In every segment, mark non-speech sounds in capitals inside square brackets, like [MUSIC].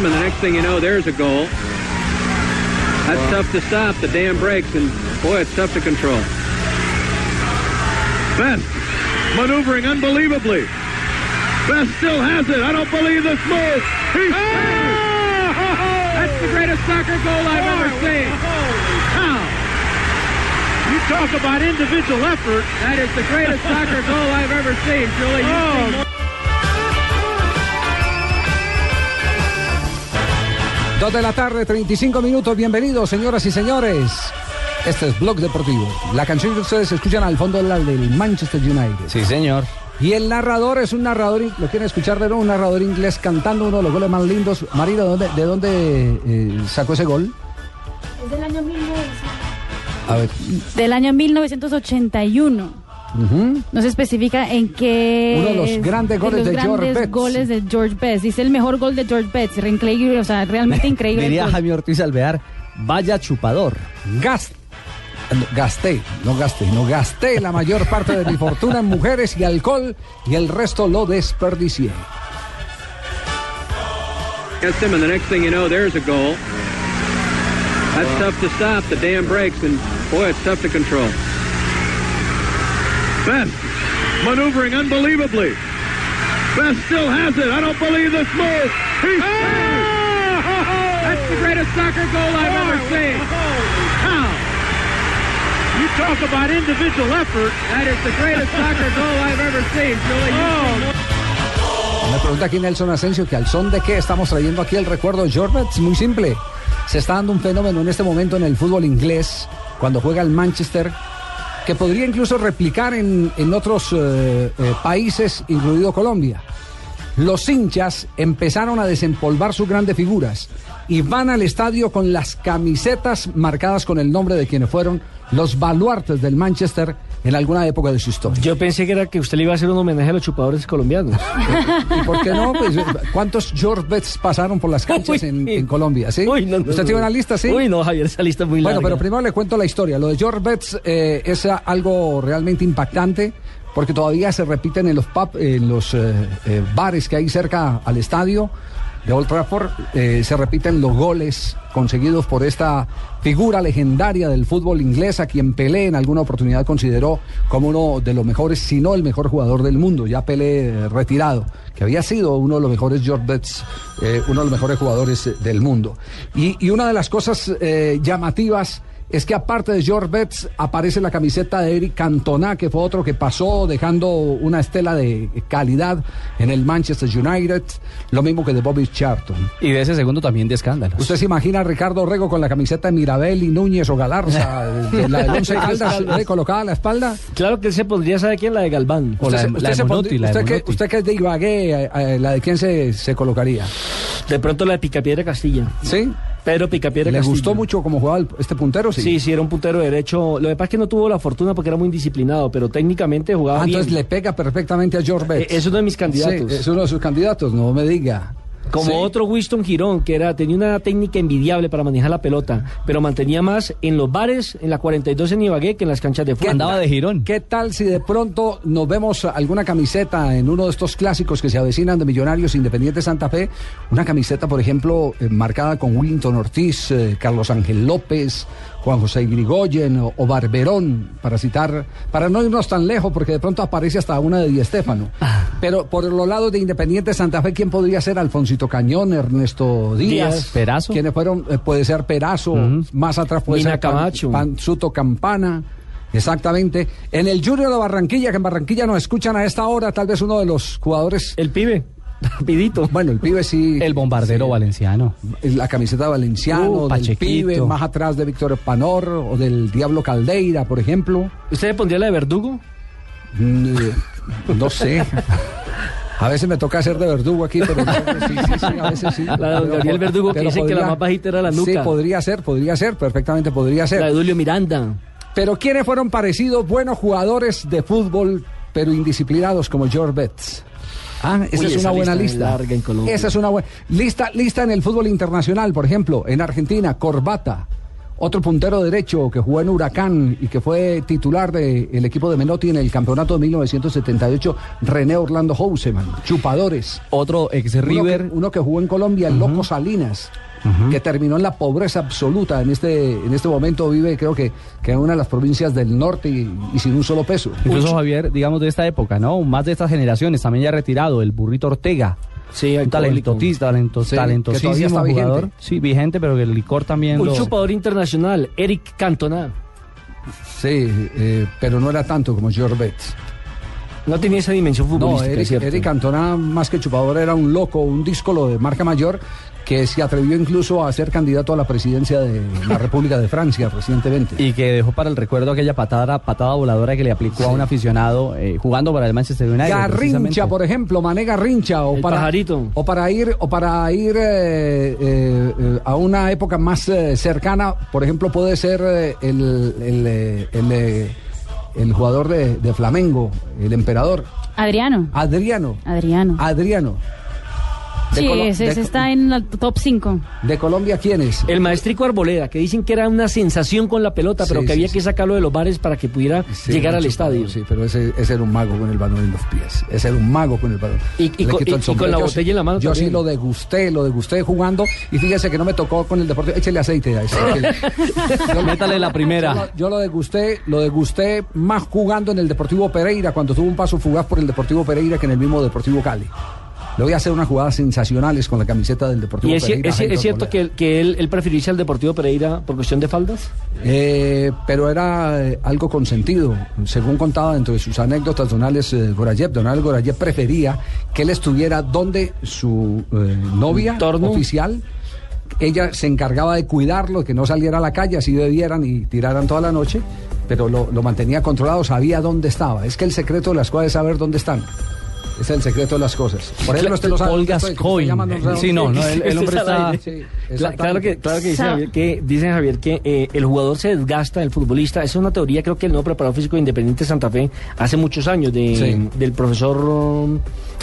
Him, and the next thing you know, there's a goal. That's tough to stop. The dam breaks, and boy, it's tough to control. Best maneuvering unbelievably. Best still has it. I don't believe this move. He's oh! That's the greatest soccer goal I've ever seen. How? You talk about individual effort. That is the greatest soccer goal I've ever seen, Julie. You've oh, Dos de la tarde, 35 minutos. Bienvenidos, señoras y señores. Este es Blog Deportivo. La canción que ustedes escuchan al fondo es la del Manchester United. Sí, señor. Y el narrador es un narrador, ¿lo quieren escuchar de nuevo? Un narrador inglés cantando uno de los goles más lindos. Marina, ¿de dónde, de dónde eh, sacó ese gol? Es del año 1900. A ver. Del año 1981. Ujú. No se especifica en qué. Uno de los grandes goles los de George grandes Betts. goles de George Betts. Dice el mejor gol de George Betts. Re- Increíble, o sea, realmente [LAUGHS] increíble. Diría. Jaime Ortiz Alvear, vaya chupador. Gas- no, gasté, no gasté, no gasté la mayor parte de mi fortuna en mujeres y alcohol y el resto lo desperdicié. against him, and the next thing you know, there's a goal. That's tough to stop. The dam breaks, and boy, it's tough to control. Best maneuvering unbelievably. Best still has it. I don't believe this move. He's That's the greatest soccer goal I've ever seen. How? You talk about individual effort. That is the greatest soccer goal I've ever seen, Julie. More- Me pregunta aquí Nelson Asensio que al son de qué estamos trayendo aquí el recuerdo de George Betts. Muy simple. Se está dando un fenómeno en este momento en el fútbol inglés, cuando juega el Manchester, que podría incluso replicar en, en otros eh, eh, países, incluido Colombia. Los hinchas empezaron a desempolvar sus grandes figuras y van al estadio con las camisetas marcadas con el nombre de quienes fueron los baluartes del Manchester en alguna época de su historia. Yo pensé que era que usted le iba a hacer un homenaje a los chupadores colombianos. [LAUGHS] ¿Y por qué no? Pues, ¿Cuántos George Betts pasaron por las canchas Uy. en, en Colombia? ¿sí? Uy, no, no, ¿Usted no. tiene una lista, sí? Uy, no, Javier, esa lista es muy Bueno, larga. pero primero le cuento la historia. Lo de George Betts eh, es algo realmente impactante porque todavía se repiten en los pub, en los eh, eh, bares que hay cerca al estadio de Old Trafford, eh, se repiten los goles conseguidos por esta figura legendaria del fútbol inglés, a quien Pelé en alguna oportunidad consideró como uno de los mejores, si no el mejor jugador del mundo, ya Pelé eh, retirado, que había sido uno de los mejores Betts, eh, uno de los mejores jugadores del mundo. Y, una de las cosas llamativas es que aparte de George Betts aparece la camiseta de Eric Cantona, que fue otro que pasó dejando una estela de calidad en el Manchester United, lo mismo que de Bobby Charlton. Y de ese segundo también de escándalos. ¿Usted se imagina a Ricardo Rego con la camiseta de Mirabel y Núñez o Galarza, [LAUGHS] de la del Once Caldas, eh, colocada a la espalda? Claro que él se pondría, ¿sabe quién? La de Galván. O de- la de se Monotti, pondría- la de usted que, Monotti. usted que es de Ibagué, eh, eh, ¿la de quién se, se colocaría? De pronto la de Picapiedra Castilla. ¿Sí? Pedro Picapiedra ¿Le gustó mucho cómo jugaba este puntero? Sí, sí, era un puntero derecho. Lo que pasa es que no tuvo la fortuna porque era muy indisciplinado, pero técnicamente jugaba Ah, bien. entonces le pega perfectamente a George Betts. Eh, es uno de mis candidatos. Sí, es uno de sus candidatos, no me diga. Como Sí. otro Winston Girón, que era, tenía una técnica envidiable para manejar la pelota, pero mantenía más en los bares, en la 42 en Ibagué, que en las canchas de fútbol. Andaba de girón. ¿Qué tal si de pronto nos vemos alguna camiseta en uno de estos clásicos que se avecinan de Millonarios Independiente Santa Fe? Una camiseta, por ejemplo, eh, marcada con Willington Ortiz, eh, Carlos Ángel López, Juan José Grigoyen o, o Barberón, para citar, para no irnos tan lejos, porque de pronto aparece hasta una de Di Stéfano. Pero por los lados de Independiente Santa Fe, ¿quién podría ser? Alfonsito Cañón, Ernesto Díaz. Díaz. Perazo. ¿Quiénes fueron? Eh, puede ser Perazo, más atrás puede Mina ser Pan- Camacho. Panzuto Campana. Exactamente. En el Junior de Barranquilla, que en Barranquilla nos escuchan a esta hora, tal vez uno de los jugadores. El pibe, rapidito. Bueno, el pibe sí. El bombardero sí, valenciano. La camiseta Valenciano, Uh, del Pachequito. pibe, más atrás de Víctor Panor o del Diablo Caldeira, por ejemplo. ¿Usted le pondría la de Verdugo? Mm, eh, no sé. A veces me toca hacer de verdugo aquí, pero no, sí, sí, sí, a veces sí. La de Gabriel Verdugo, que dicen que la más bajita era la Sí, nuca. podría ser, podría ser, perfectamente podría ser. La de Julio Miranda. Pero ¿quiénes fueron parecidos buenos jugadores de fútbol, pero indisciplinados como George Betts? Ah, esa Uy, es esa una buena lista es lista. larga en Colombia. Esa es una buena lista, lista en el fútbol internacional, por ejemplo, en Argentina, Corbata, otro puntero derecho que jugó en Huracán y que fue titular del equipo de Menotti en el campeonato de 1978, René Orlando Houseman, chupadores. Otro ex Uno River. que, uno que jugó en Colombia, el Loco Salinas, que terminó en la pobreza absoluta. En este, en este momento vive, creo que, que en una de las provincias del norte y, y sin un solo peso. Incluso Javier, digamos de esta época, ¿no? Más de estas generaciones, también ya retirado, el burrito Ortega. Sí, Un talentotista, talento, Sí, que todavía talentosísimo está vigente. jugador. Sí, vigente, pero que el licor también Un lo... chupador internacional, Eric Cantona. Sí, eh, pero no era tanto como George Betts. No tenía esa dimensión No, futbolística, Eric, ¿cierto? Eric Cantona, más que chupador, era un loco, un díscolo de marca mayor que se atrevió incluso a ser candidato a la presidencia de la República de Francia recientemente. Y que dejó para el recuerdo aquella patada, patada voladora que le aplicó a un aficionado eh, jugando para el Manchester United. Garrincha, por ejemplo, Mané Garrincha, o El para, pajarito. o para ir, o para ir eh, eh, a una época más eh, cercana, por ejemplo, puede ser eh, el, el, el, el jugador de, de Flamengo, el emperador, Adriano. Adriano. Adriano. Adriano. Sí, Colo- ese, está en la top 5. De Colombia, ¿quién es? El maestrico Arboleda, que dicen que era una sensación con la pelota, pero que sí, había sí. que sacarlo de los bares para que pudiera Sí, llegar al estadio. Sí, pero ese, ese era un mago con el balón en los pies. Ese era un mago con el balón. Y- con- quito y- el y sombrero. con la Yo botella en la mano Yo sí lo degusté, lo degusté jugando. Y fíjese que no me tocó con el deporte. Échele aceite a ese. [LAUGHS] Yo- Métale la Yo primera. lo, yo lo degusté, lo degusté más jugando en el Deportivo Pereira, cuando tuvo un paso fugaz por el Deportivo Pereira que en el mismo Deportivo Cali. Le voy a hacer unas jugadas sensacionales con la camiseta del Deportivo ¿Y es, Pereira. es es cierto que, que él, él prefirió irse al Deportivo Pereira por cuestión de faldas? Eh, pero era eh, algo consentido. Según contaba dentro de sus anécdotas Donales eh, Gorayev, Donales Gorayev prefería que él estuviera donde su eh, novia Entorno. oficial. Ella se encargaba de cuidarlo, que no saliera a la calle, así bebieran y tiraran toda la noche, pero lo, lo mantenía controlado, sabía dónde estaba. Es que el secreto de las cosas es saber dónde están. Es el secreto de las cosas. Por ejemplo, usted lo sabe. Paul Gascoigne. Sí, no, no, el, el hombre está... Sí, claro que, claro que dice Javier que, dice Javier que eh, el jugador se desgasta, el futbolista. Esa es una teoría, creo que el nuevo preparador físico de Independiente Santa Fe hace muchos años, de, Sí. del profesor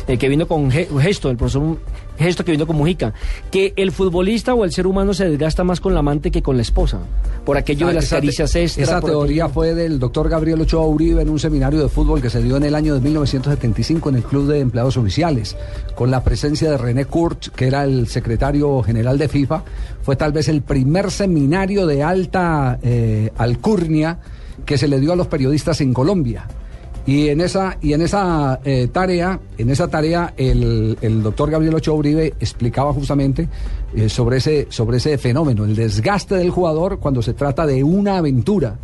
eh, que vino con Ge- Gesto, el profesor Gesto que vino con Mujica, que el futbolista o el ser humano se desgasta más con la amante que con la esposa, por aquello de Ah, las esa caricias extra. Esa teoría aquello- fue del doctor Gabriel Ochoa Uribe en un seminario de fútbol que se dio en el año de 1975 en el Club de Empleados Oficiales, con la presencia de René Kurz, que era el secretario general de FIFA. Fue tal vez el primer seminario de alta eh, alcurnia que se le dio a los periodistas en Colombia. Y en esa, y en esa eh, tarea, en esa tarea, el, el doctor Gabriel Ochoa Uribe explicaba justamente eh, sobre, ese, sobre ese fenómeno, el desgaste del jugador cuando se trata de una aventura.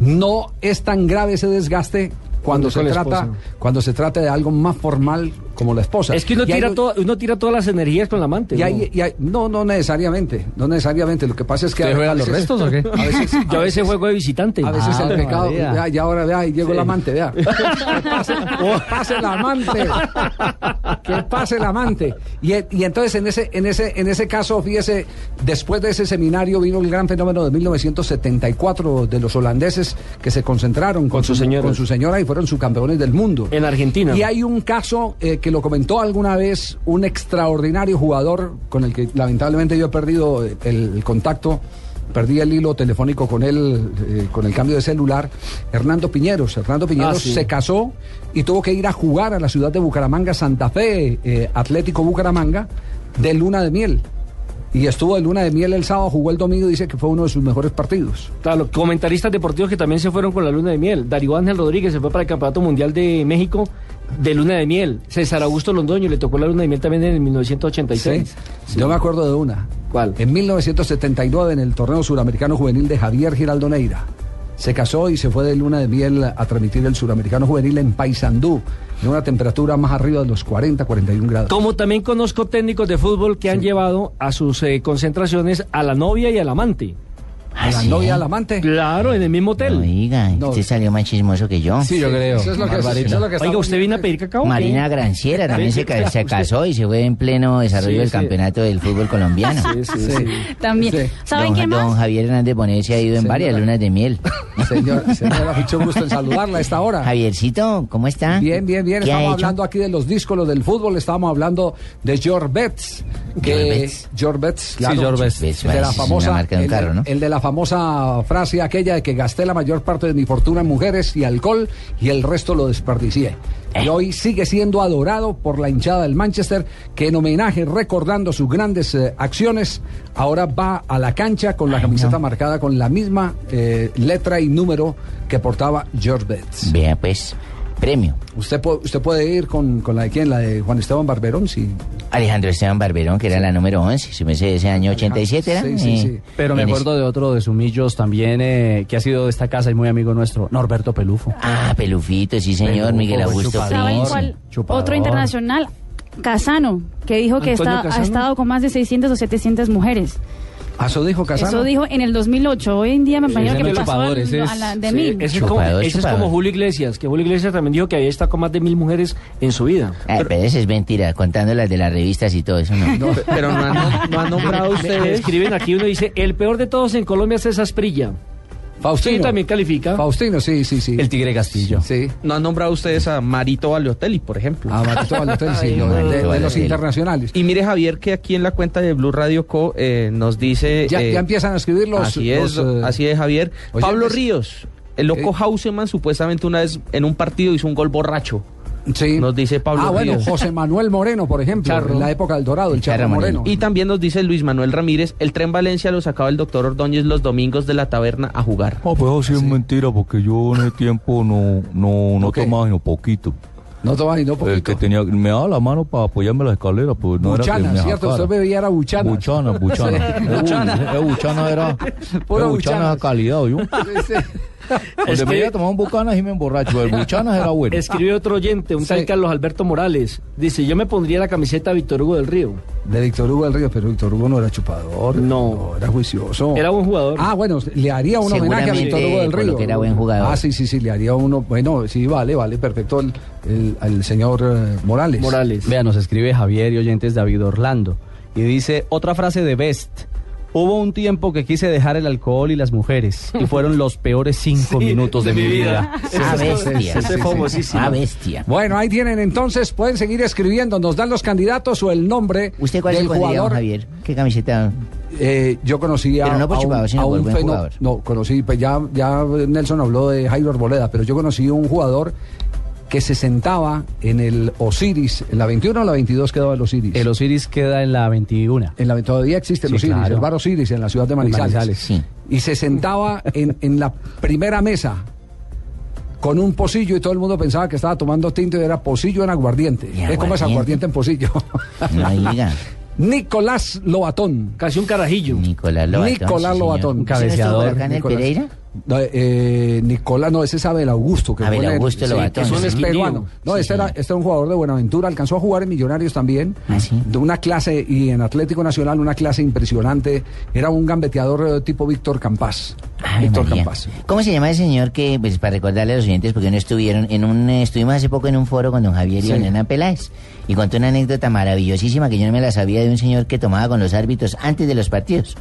No es tan grave ese desgaste cuando se trata, esposa. cuando se trata de algo más formal como la esposa. Es que uno Y hay tira, todo- uno tira todas las energías con la amante. y ¿no? hay- y hay- no, no necesariamente, no necesariamente. Lo que pasa es que ¿Usted a juega los veces- restos o qué? A veces, [LAUGHS] Yo a veces juego de visitante. a veces Ah, el pecado, vea, y ahora vea, y llegó el amante, vea. [LAUGHS] Que pase, que pase el amante. Que pase el amante. Y, y entonces en ese, en ese, en ese caso, fíjese, después de ese seminario vino el gran fenómeno de 1974 de los holandeses que se concentraron con, Con sus señoras. con su señora y fueron subcampeones del mundo. En Argentina. Y hay un caso eh, que lo comentó alguna vez un extraordinario jugador con el que lamentablemente yo he perdido el, el contacto, perdí el hilo telefónico con él, eh, con el cambio de celular, Hernando Piñeros. Hernando Piñeros Ah, sí. se casó y tuvo que ir a jugar a la ciudad de Bucaramanga, Santa Fe, eh, Atlético Bucaramanga, de luna de miel. Y estuvo de luna de miel el sábado, jugó el domingo y dice que fue uno de sus mejores partidos. Claro, comentaristas deportivos que también se fueron con la luna de miel. Darío Ángel Rodríguez se fue para el Campeonato Mundial de México de luna de miel. César Augusto Londoño le tocó la luna de miel también en el 1986. Sí, Yo me acuerdo de una. ¿Cuál? En 1979, en el torneo suramericano juvenil de Javier Giraldo Neira. Se casó y se fue de luna de miel a transmitir el suramericano juvenil en Paysandú, en una temperatura más arriba de los 40, 41 grados. Como también conozco técnicos de fútbol que han llevado a sus eh, concentraciones a la novia y al amante. A la ¿sí? novia, al amante. Claro, en el mismo hotel. Oiga, No. usted salió más chismoso que yo. Sí, yo creo. Eso es lo que, eso es lo que Oiga, ¿usted vino a pedir cacao? Marina Granciera también se, se [LAUGHS] Usted- casó y se fue en pleno desarrollo Sí, del sí. campeonato del fútbol colombiano. [LAUGHS] Sí, sí, sí. También. Sí. ¿Saben don, quién don más? Javier Hernández Bonet se ha ido en Señora. varias lunas de miel. [LAUGHS] Señor, señora, mucho gusto en saludarla a esta hora. Javiercito, ¿cómo está? Bien, bien, bien. ¿Qué ha Estamos hablando aquí de los díscolos del fútbol. Estábamos hablando de George Betts. Que George Betts. Claro. Sí, George Betts. Betts, El de la famosa, marca de un el, carro, ¿no? el de la famosa frase aquella de que gasté la mayor parte de mi fortuna en mujeres y alcohol y el resto lo desperdicié. Eh. Y hoy sigue siendo adorado por la hinchada del Manchester, que en homenaje, recordando sus grandes eh, acciones, ahora va a la cancha con la Ay, camiseta no. marcada con la misma eh, letra y número que portaba George Betts. Vea, pues, premio. ¿Usted, usted puede ir con, con la de quién? La de Juan Esteban Barberón, sí. Alejandro Esteban Barberón, que era la número 11, si me sé, ese año 87 era. Sí, sí, Eh, sí. Pero me acuerdo de otro de Sumillos también, eh, que ha sido de esta casa y muy amigo nuestro, Norberto Pelufo. Ah, Pelufito, sí señor, Pelufo, Miguel buen Augusto chupador. ¿Saben Prince. cuál? chupador. Otro internacional, Casano, que dijo que está, ha estado con más de 600 o 700 mujeres. ¿A eso dijo Casano? Eso dijo en el 2008. Hoy en día me parece ese que no es pasó chupador, al- ese es- a la de Sí, mil. ese es Chupador, como, ese es chupador. como Julio Iglesias, que Julio Iglesias también dijo que había estado con más de mil mujeres en su vida. Ah, pero eso es mentira, contando las de las revistas y todo eso, ¿no? Pero no han, no han [LAUGHS] nombrado Me- me ustedes. escriben aquí, uno dice, el peor de todos en Colombia es César Prilla. Faustino. Sí, también califica. Faustino, sí, sí, sí. El Tigre Castillo. Sí. No han nombrado ustedes a Marito Balotelli, por ejemplo. A Marito [LAUGHS] Balotelli, sí, de, los internacionales. Y mire, Javier, que aquí en la cuenta de Blue Radio Co. eh, nos dice. Ya, eh, ya empiezan a escribir los... así es, los, eh, así es, Javier. Pablo Ríos, el loco Ok. Hauseman, supuestamente una vez en un partido hizo un gol borracho. Sí. Nos dice Pablo Ah, bueno, Ríos. José Manuel Moreno, por ejemplo, Charro. en la época del Dorado, el El Charro Charro Moreno. Moreno. Y también nos dice Luis Manuel Ramírez, el tren Valencia lo sacaba el doctor Ordóñez los domingos de la taberna a jugar. No, pues eso sí es mentira, porque yo en ese tiempo no, no, no Ok. tomaba sino poquito. No toma ni no El poquito. que tenía, me daba la mano para apoyarme en la escalera, pues no era Buchana, que me ¿cierto? Usted bebía era buchana. Buchana, buchana. [LAUGHS] Eh, buchana. Eh, buchana era. Pura eh, buchana. era calidad, yo. Sí, sí. Donde me iba a tomar un bucanas y me emborracho. El buchanas era bueno. Escribió otro oyente, un Sí. tal Carlos Alberto Morales. Dice, yo me pondría la camiseta de Víctor Hugo del Río. De Víctor Hugo del Río, pero Víctor Hugo no era chupador. No. era juicioso. Era buen jugador. Ah, bueno, le haría un homenaje a Víctor Hugo del Río. que era buen jugador. Ah, sí, sí, sí, le haría uno. Bueno, sí, vale, vale, perfecto. El, señor eh, Morales. Morales. Vea, nos escribe Javier y oyentes David Orlando. Y dice otra frase de Best. Hubo un tiempo que quise dejar el alcohol y las mujeres. Y fueron los peores cinco Sí, minutos de, mi vida. Ah, bestia. Ese es famosísimo. Ah, bestia. Bueno, ahí tienen entonces, pueden seguir escribiendo, nos dan los candidatos o el nombre ¿Usted cuál del jugador. Javier? ¿Qué camiseta? Eh, yo conocí a, Pero no por a un, chupador, sino a un buen feno- jugador. No, conocí, pues ya, ya Nelson habló de Jairo Arboleda, pero yo conocí un jugador que se sentaba en el Osiris, en la 21 o la 22 quedaba el Osiris. El Osiris queda en la 21. en la, todavía existe el Sí, Osiris, claro. el bar Osiris en la ciudad de Manizales. Manizales, sí. Y se sentaba en, en la primera mesa con un pocillo y todo el mundo pensaba que estaba tomando tinto y era pocillo en aguardiente. ¿Es como es aguardiente. en pocillo? No. [LAUGHS] Nicolás Lobatón. Casi un carajillo. Nicolás Lobatón. Nicolás. Lobatón. Un ¿Usted no estuvo cabeceador, por acá en el Nicolás. Pereira? No, eh, Nicolás, no, ese es Abel Augusto. Que Abel Augusto Lobatón, Es un sí. es peruano. No, Sí, este, era, este era un jugador de Buenaventura. Alcanzó a jugar en Millonarios también. Ah. De una clase, y en Atlético Nacional, una clase impresionante. Era un gambeteador eh, tipo Víctor Campás. Ay, Víctor María. Campás. ¿Cómo se llama ese señor que, pues para recordarle a los oyentes, porque no estuvieron, en un, eh, estuvimos hace poco en un foro con don Javier y don Hernán Peláez, y contó una anécdota maravillosísima que yo no me la sabía de un señor que tomaba con los árbitros antes de los partidos.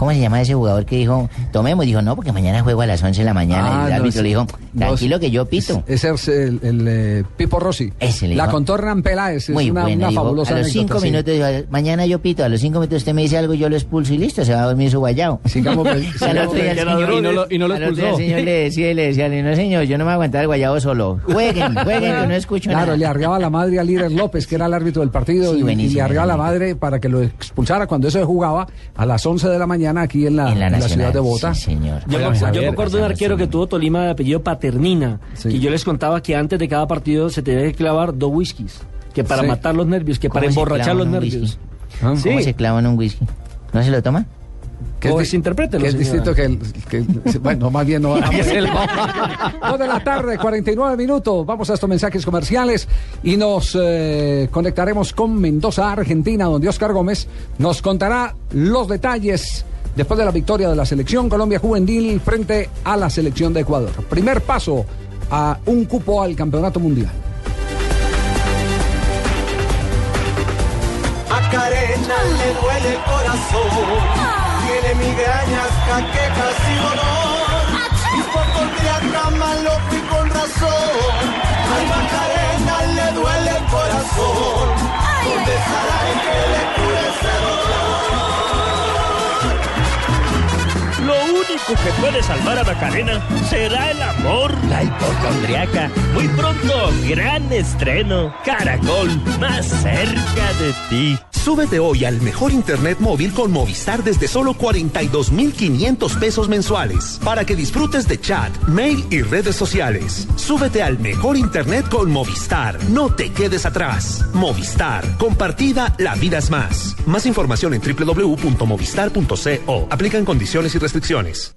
¿Cómo se llama ese jugador que dijo, tomemos? Dijo, no, porque mañana juego a las 11 de la mañana. Ah, y el no, árbitro le dijo, no, tranquilo que yo pito. Ese es el, el, eh, Pipo Rossi. Ese le La dijo- contó Hernán Peláez. Es Muy una, bueno, una dijo, fabulosa a los anécdota, cinco sí. minutos, dijo, mañana yo pito, a los cinco minutos usted me dice algo, yo lo expulso y listo, se va a dormir su guayao. Sigamos, pues, [LAUGHS] el sigamos, Y no lo- y no lo día el expulsó. señor le decía y le decía, no señor, yo no me voy a aguantar el guayabo solo. Jueguen, jueguen, que no escucho Claro, nada. le arriaba la madre a Líder López, que era el árbitro del partido, Sí, y- y, le arriaba la madre para que lo expulsara cuando eso se jugaba a las 11 de la mañana aquí en la, En la en la ciudad de Bogotá. sí, señor. Yo, Oigan, me, yo Javier, me acuerdo de un arquero que tuvo Tolima de apellido Paternina, Sí. y yo les contaba que antes de cada partido se tenía que clavar dos whiskies, que para Sí. matar los nervios, que para ¿Cómo se emborrachar los nervios. Ah, Sí. ¿Cómo se clavan un whisky? ¿No se lo toma? Que es, desinterprételo, que es señora. distinto que el... que- bueno, más bien no... [LAUGHS] [LAUGHS] Dos de la tarde, 49 minutos. Vamos a estos mensajes comerciales y nos eh, conectaremos con Mendoza, Argentina, donde Oscar Gómez nos contará los detalles después de la victoria de la selección Colombia Juvenil frente a la selección de Ecuador. Primer paso a un cupo al campeonato mundial. Macarena le duele el corazón, tiene migrañas, jaquecas y dolor. Y por cardíaca mal loco y con razón. Ay, Macarena le duele el corazón. ¿Dónde estará único que puede salvar a Macarena será el amor. La hipocondriaca. Muy pronto, gran estreno. Caracol, más cerca de ti. Súbete hoy al mejor internet móvil con Movistar desde solo 42,500 pesos mensuales para que disfrutes de chat, mail y redes sociales. Súbete al mejor internet con Movistar. No te quedes atrás. Movistar. Compartida, la vida es más. Más información en www.movistar.co. Aplican condiciones y restricciones.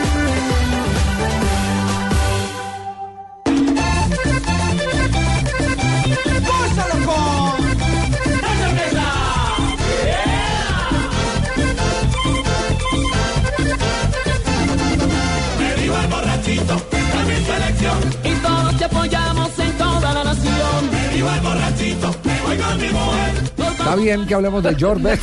Está bien que hablemos de George. [LAUGHS]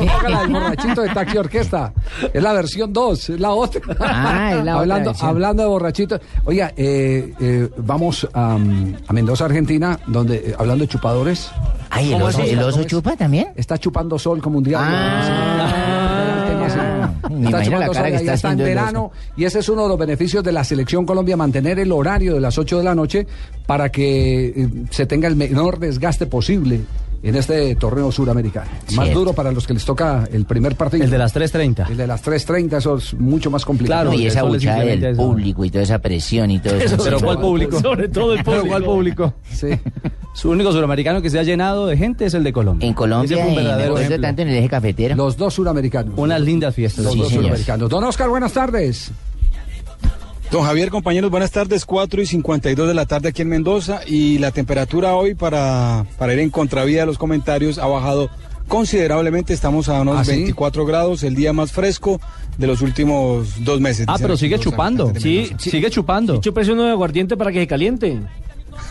No, la del borrachito de Taxi Orquesta. Es la versión 2, es la otra. Ah, es la otra hablando, de borrachito. Oiga, eh, eh, vamos a, a Mendoza, Argentina, donde, eh, hablando de chupadores. Ay, ¿el ¿Cómo oso, el chupa también? Está chupando sol como un diablo. Ah, Está imagino la chupando cara sol, que está está en el verano y ese es uno de los beneficios de la selección Colombia, mantener el horario de las 8 de la noche para que eh, se tenga el menor desgaste posible en este torneo suramericano. Más Cierto. duro para los que les toca el primer partido. El de las 3.30. El de las 3.30, eso es mucho más complicado. No, y esa buchada del público y toda esa presión y todo [LAUGHS] eso. Pero ¿cuál público? Sobre todo el [LAUGHS] Pero público. ¿cuál público? Sí. Su único suramericano que se ha llenado de gente es el de Colombia. En Colombia, Ese fue un en- verdadero ejemplo. tanto en el eje cafetero. Los dos suramericanos. Unas lindas fiestas. Los Sí, dos señor. suramericanos. Don Oscar, buenas tardes. Don Javier, compañeros, buenas tardes. 4 y 52 de la tarde aquí en Mendoza y la temperatura hoy para, para ir en contravía de los comentarios ha bajado considerablemente. Estamos a unos ¿Ah, sí? 24 grados, el día más fresco de los últimos dos meses. Ah, pero sigue chupando. Sí, sigue chupando. Y chúpese uno de aguardiente para que se caliente.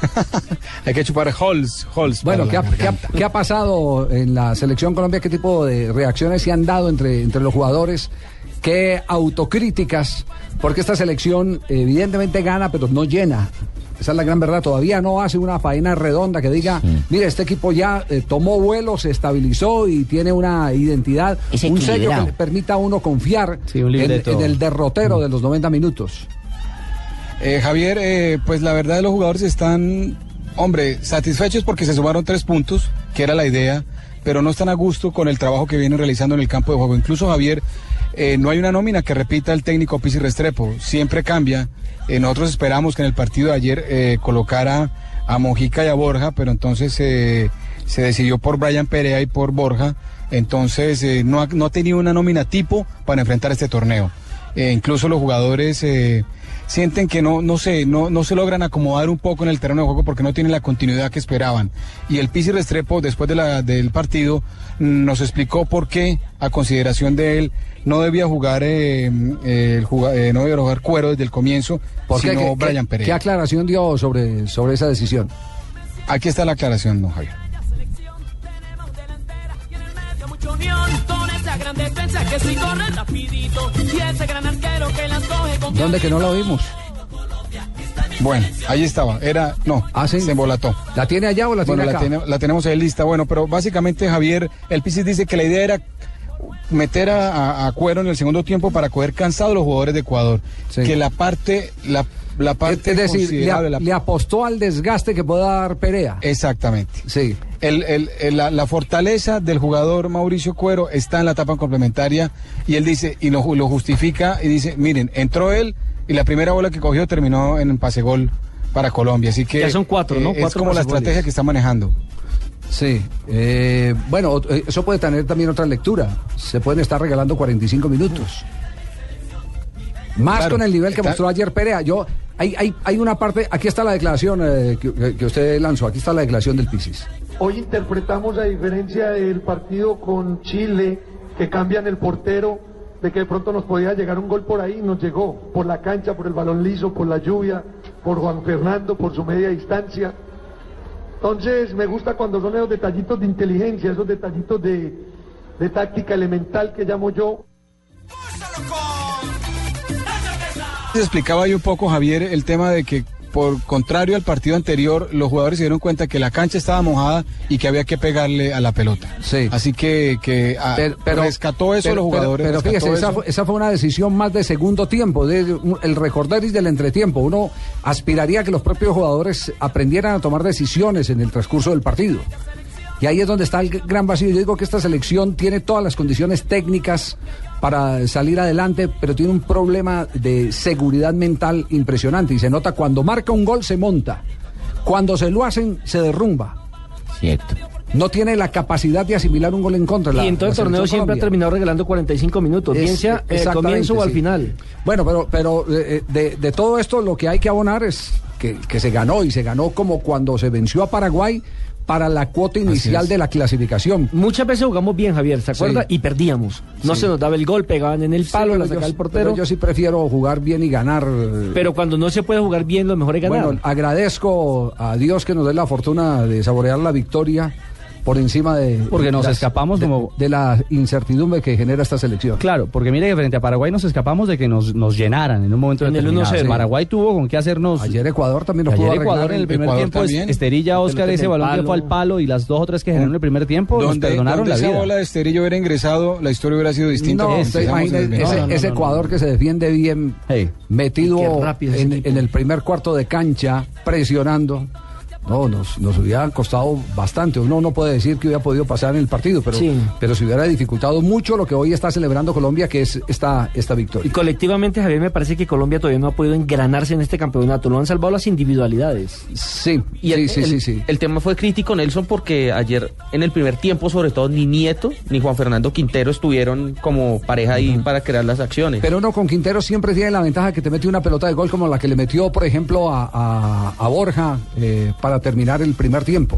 [LAUGHS] Hay que chupar Halls, Halls. Bueno, ¿qué ha, qué ha pasado en la selección Colombia? ¿Qué tipo de reacciones se han dado entre, entre los jugadores? ¿Qué autocríticas? Porque esta selección evidentemente gana, pero no llena. Esa es la gran verdad. Todavía no hace una faena redonda que diga, mire, este equipo ya eh, tomó vuelo, se estabilizó y tiene una identidad, Es un sello que le permita a uno confiar Sí, un en, el derrotero de los 90 minutos. Eh, Javier, eh, pues la verdad los jugadores están, hombre, satisfechos porque se sumaron tres puntos, que era la idea, pero no están a gusto con el trabajo que vienen realizando en el campo de juego. Incluso Javier, eh, no hay una nómina que repita el técnico Pizzi Restrepo, siempre cambia. Eh, nosotros esperamos que en el partido de ayer eh, colocara a Mojica y a Borja, pero entonces eh, se decidió por Brian Perea y por Borja, entonces no, ha, no ha tenido una nómina tipo para enfrentar este torneo. Incluso los jugadores sienten que no, no sé, no, no se logran acomodar un poco en el terreno de juego porque no tienen la continuidad que esperaban. Y el Pizzi Restrepo, después de la, del partido, nos explicó por qué, a consideración de él, no debía jugar, eh, eh, el juga- eh, no debía jugar cuero desde el comienzo, ¿Por sino ¿Qué- Brian qué, Pereira. qué aclaración dio sobre, sobre esa decisión? Aquí está la aclaración, don Javier. ¿Dónde que no la oímos? Bueno, ahí estaba, era, no, se embolató. ¿La tiene allá o la tiene Bueno, la, tenemos ahí lista, bueno, pero básicamente Javier, el Pisis dice que la idea era meter a, a- a Cuero en el segundo tiempo para coger cansados los jugadores de Ecuador. Que la parte, la, la parte Es decir, le, considerable, la- le apostó al desgaste que pueda dar Perea. Exactamente. Sí. El- el- el- la, la fortaleza del jugador Mauricio Cuero está en la etapa complementaria y él dice, y lo, ju- lo justifica y dice, miren, entró él y la primera bola que cogió terminó en pase gol para Colombia. Así que Ya son cuatro, ¿no? eh, es como la estrategia que está manejando. Sí. eh, bueno, eh, eso puede tener también otra lectura. Se pueden estar regalando 45 minutos. Más Claro, con el nivel que está- mostró ayer Perea. Yo, hay, hay, hay una parte, aquí está la declaración eh, que, usted lanzó, aquí está la declaración del Pisis. Hoy interpretamos a diferencia del partido con Chile, que cambian el portero, de que de pronto nos podía llegar un gol por ahí, nos llegó por la cancha, por el balón liso, por la lluvia, por Juan Fernando, por su media distancia. Entonces me gusta cuando son esos detallitos de inteligencia, esos detallitos de, de táctica elemental que llamo yo. Se explicaba ahí un poco, Javier, el tema de que por contrario al partido anterior, los jugadores se dieron cuenta que la cancha estaba mojada y que había que pegarle a la pelota. Así que, que ah, rescató eso pero- los jugadores. Pero, pero fíjese, esa fue, esa fue una decisión más de segundo tiempo, de, un- el recorderis del entretiempo. Uno aspiraría a que los propios jugadores aprendieran a tomar decisiones en el transcurso del partido. Y ahí es donde está el gran vacío. Yo digo que esta selección tiene todas las condiciones técnicas para salir adelante, pero tiene un problema de seguridad mental impresionante. Y se nota cuando marca un gol, se monta. Cuando se lo hacen, se derrumba. Cierto. No tiene la capacidad de asimilar un gol en contra. la- y en todo el torneo siempre ha terminado regalando 45 minutos, bien sea exactamente, comienzo o al sí. final. Bueno, pero, pero eh, de, de todo esto lo que hay que abonar es que, que se ganó y se ganó como cuando se venció a Paraguay para la cuota inicial de la clasificación. Muchas veces jugamos bien, Javier, ¿se acuerda? Sí. Y perdíamos. No Sí. se nos daba el gol, pegaban en el palo, pero la sacaba el pero portero. yo sí prefiero jugar bien y ganar. Pero cuando no se puede jugar bien, lo mejor es ganar. Bueno, agradezco a Dios que nos dé la fortuna de saborear la victoria por encima de. Porque nos las- escapamos de, como- de la incertidumbre que genera esta selección. Claro, porque mire que frente a Paraguay nos escapamos de que nos, nos llenaran en un momento En el determinado. 1-0. Paraguay tuvo con qué hacernos. Ayer Ecuador también nos Ayer pudo Ecuador en el primer Ecuador tiempo también. Esterilla Oscar ese el balón que fue al palo y las dos o tres que generó en el primer tiempo nos Donde, perdonaron la esa vida. bola de Esterillo hubiera ingresado, la historia hubiera sido distinta. No, usted desde ese, ese Ecuador que se defiende bien, metido Y qué rápido ese en, en el primer cuarto de cancha, presionando. No, nos, nos hubiera costado bastante. Uno no puede decir que hubiera podido pasar en el partido, pero, Sí. pero se hubiera dificultado mucho lo que hoy está celebrando Colombia, que es esta, esta Y victoria. colectivamente, Javier, me parece que Colombia todavía no ha podido engranarse en este campeonato. No han salvado las individualidades. Sí, Y el, el- el tema fue crítico, Nelson, porque ayer en el primer tiempo, sobre todo, ni Nieto ni Juan Fernando Quintero estuvieron como pareja ahí para crear las acciones. Pero uno con Quintero siempre tiene la ventaja que te mete una pelota de gol como la que le metió, por ejemplo, a, a- a Borja eh, para terminar el primer tiempo.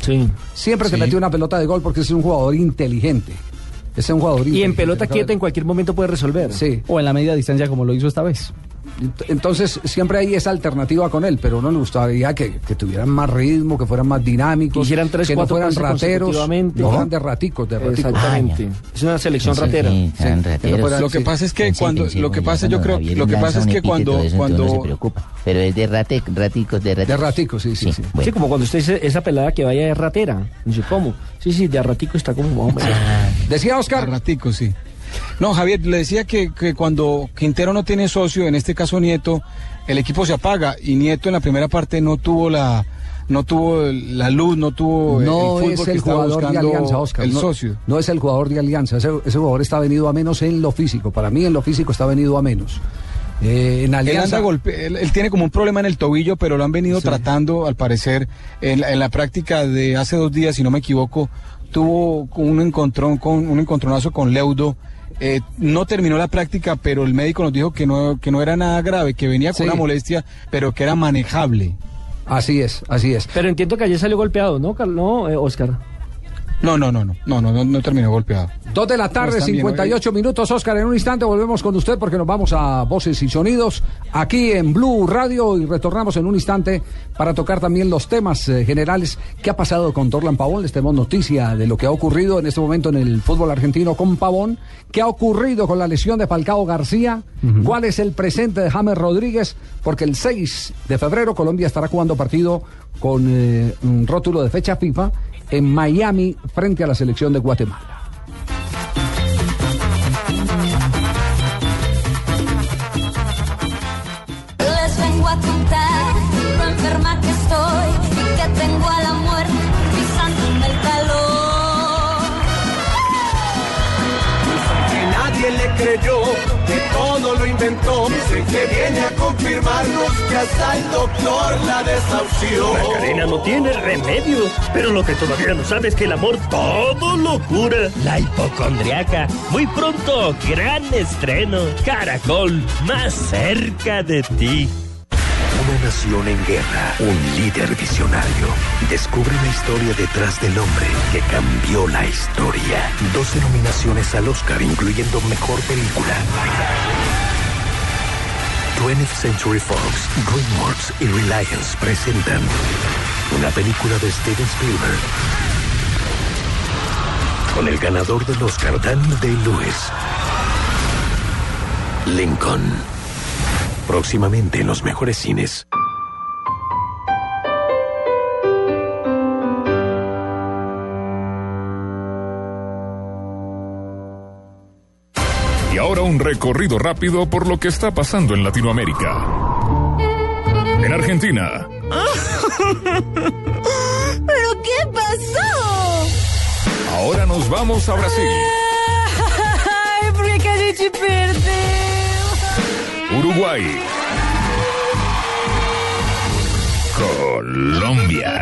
Siempre te Sí. mete una pelota de gol porque es un jugador inteligente. Es un jugador Y en pelota quieta en cualquier momento puede resolver. Sí. O en la media distancia como lo hizo esta vez. Ent- Entonces, siempre hay esa alternativa con él, pero uno le gustaría que, que tuvieran más ritmo, que fueran más dinámicos, tres, que no fueran rateros, no fueran de raticos, de raticos. Exactamente. Es una selección Sí, ratera. sí, tan rateros. Lo que pasa es que cuando, lo que pasa yo creo, lo que pasa es que cuando, de cuando uno se preocupa. Pero es de rate, raticos, de raticos. De raticos, sí, sí, sí. bueno. Sí, como cuando usted dice esa pelada que vaya de ratera. Dice, ¿cómo? Sí, sí, de ratico está como... hombre. [LAUGHS] Decía Oscar. Ratico, sí. No, Javier, le decía que, que cuando Quintero no tiene socio, en este caso Nieto, el equipo se apaga y Nieto en la primera parte no tuvo la no tuvo la luz, no tuvo No el fútbol es que el estaba jugador de Alianza, Oscar. el no, socio. No es el jugador de Alianza. Ese, ese jugador está venido a menos en lo físico. Para mí, en lo físico está venido a menos. Eh, en Él, Alianza. anda golpe- él, él tiene como un problema en el tobillo, pero lo han venido tratando, al parecer, en, la- en la práctica de hace dos días, si no me equivoco, tuvo un encontrón con un encontronazo con Leudo. Eh, no terminó la práctica, pero el médico nos dijo que no, que no era nada grave, que venía con Sí. una molestia, pero que era manejable. Así es, así es. Pero entiendo que ayer salió golpeado, ¿no, Carl- no eh, Oscar? No, no, no, no, no, no, no, no terminó golpeado. Dos de la tarde, bien, 58 minutos, Oscar. En un instante volvemos con usted porque nos vamos a Voces y Sonidos aquí en Blue Radio y retornamos en un instante para tocar también los temas eh, generales. ¿Qué ha pasado con Dorlan Pavón? Les tenemos noticia de lo que ha ocurrido en este momento en el fútbol argentino con Pavón. ¿Qué ha ocurrido con la lesión de Falcao García? ¿Cuál es el presente de James Rodríguez? Porque el 6 de febrero Colombia estará jugando partido con eh, un rótulo de fecha FIFA en Miami frente a la selección de Guatemala. Les vengo a contar lo enferma que estoy y que tengo a la muerte pisándome el calor. que nadie le creyó, todo lo inventó. Dicen que viene a confirmarnos que hasta el doctor la desahució. Macarena no tiene remedio, pero lo que todavía no sabe es que el amor todo lo cura. La hipocondriaca. Muy pronto, gran estreno. Caracol, más cerca de ti. Una nación en guerra, un líder visionario. Descubre la historia detrás del hombre que cambió la historia. 12 nominaciones al Oscar, incluyendo Mejor Película. 20th Century Fox, DreamWorks y Reliance presentan una película de Steven Spielberg con el ganador del Oscar, Daniel Day-Lewis. Lincoln. Próximamente en los mejores cines. Y ahora un recorrido rápido por lo que está pasando en Latinoamérica. En Argentina, [LAUGHS] ¿Pero qué pasó? ahora nos vamos a Brasil, [LAUGHS] Ay, ¿por qué? Uruguay, Colombia.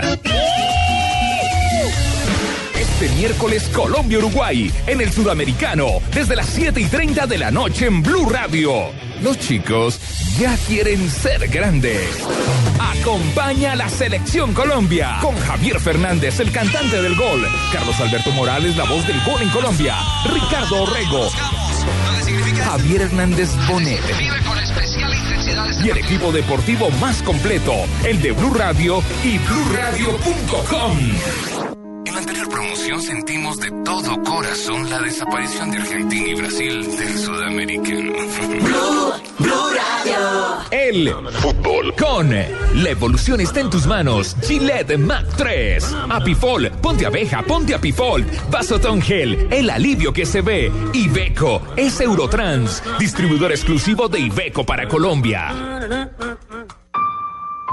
Este miércoles Colombia-Uruguay en el Sudamericano desde las 7 y 30 de la noche en Blue Radio. Los chicos ya quieren ser grandes. Acompaña a la selección Colombia con Javier Fernández, el cantante del gol, Carlos Alberto Morales, la voz del gol en Colombia, Ricardo Orrego, Javier Hernández Bonet y el equipo deportivo más completo, el de Blue Radio y BlueRadio.com. Sentimos de todo corazón la desaparición de Argentina y Brasil del sudamericano. El fútbol con la evolución está en tus manos. Gillette Mac 3. Apifol, ponte abeja, ponte Apifol. Vasotón Gel, el alivio que se ve. Ibeco es Eurotrans, distribuidor exclusivo de Ibeco para Colombia.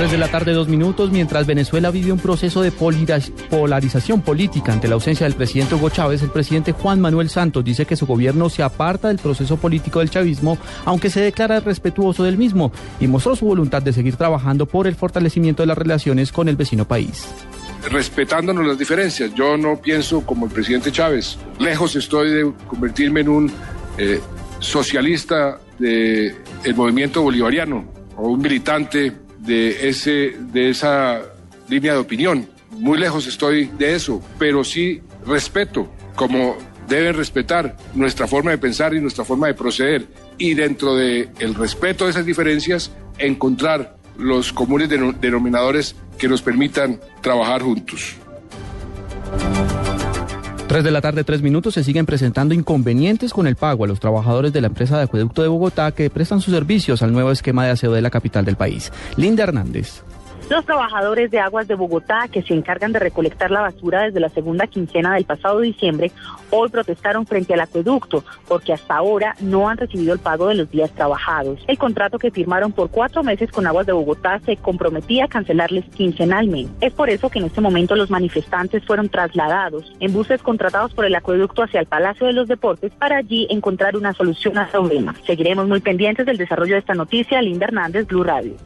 3 de la tarde, dos minutos, mientras Venezuela vive un proceso de polarización política ante la ausencia del presidente Hugo Chávez, el presidente Juan Manuel Santos dice que su gobierno se aparta del proceso político del chavismo, aunque se declara respetuoso del mismo, y mostró su voluntad de seguir trabajando por el fortalecimiento de las relaciones con el vecino país. respetándonos las diferencias. Yo no pienso como el presidente Chávez. Lejos estoy de convertirme en un eh, socialista del movimiento bolivariano o un militante de ese, de esa, línea de opinión. Muy lejos estoy de eso, pero sí respeto como deben respetar nuestra forma de pensar y nuestra forma de proceder. Y dentro del el respeto de esas diferencias, encontrar los comunes deno- denominadores que nos permitan trabajar juntos. 3 de la tarde, 3 minutos, se siguen presentando inconvenientes con el pago a los trabajadores de la empresa de acueducto de Bogotá que prestan sus servicios al nuevo esquema de aseo de la capital del país. Linda Hernández. Los trabajadores de aguas de Bogotá, que se encargan de recolectar la basura desde la segunda quincena del pasado diciembre, hoy protestaron frente al acueducto porque hasta ahora no han recibido el pago de los días trabajados. El contrato que firmaron por cuatro meses con aguas de Bogotá se comprometía a cancelarles quincenalmente. Es por eso que en este momento los manifestantes fueron trasladados en buses contratados por el acueducto hacia el Palacio de los Deportes para allí encontrar una solución al problema. Seguiremos muy pendientes del desarrollo de esta noticia. Linda Hernández, Blue Radio.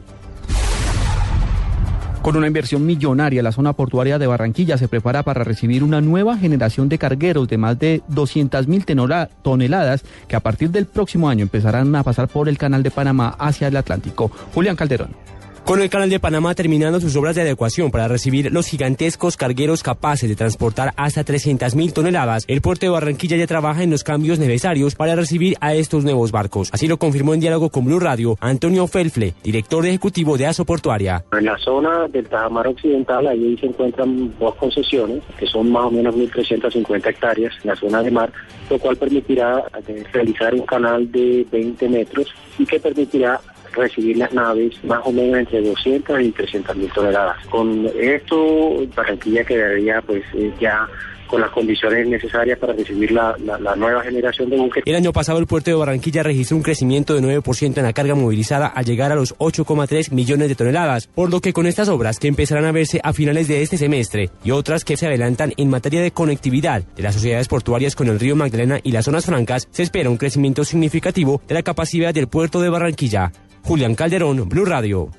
Con una inversión millonaria, la zona portuaria de Barranquilla se prepara para recibir una nueva generación de cargueros de más de 200.000 toneladas que a partir del próximo año empezarán a pasar por el Canal de Panamá hacia el Atlántico. Julián Calderón. Con el Canal de Panamá terminando sus obras de adecuación para recibir los gigantescos cargueros capaces de transportar hasta 300.000 toneladas, el puerto de Barranquilla ya trabaja en los cambios necesarios para recibir a estos nuevos barcos. Así lo confirmó en diálogo con Blue Radio Antonio Felfle, director ejecutivo de ASO Portuaria. En la zona del Tajamar Occidental, ahí se encuentran dos concesiones, que son más o menos 1.350 hectáreas en la zona de mar, lo cual permitirá eh, realizar un canal de 20 metros y que permitirá recibir las naves más o menos entre 200 y 300 mil toneladas. Con esto, Barranquilla quedaría pues eh, ya con las condiciones necesarias para recibir la, la- nueva generación de buques. El año pasado el puerto de Barranquilla registró un crecimiento de 9% en la carga movilizada al llegar a los 8,3 millones de toneladas, por lo que con estas obras que empezarán a verse a finales de este semestre y otras que se adelantan en materia de conectividad de las sociedades portuarias con el río Magdalena y las zonas francas, se espera un crecimiento significativo de la capacidad del puerto de Barranquilla. Julián Calderón, Blue Radio.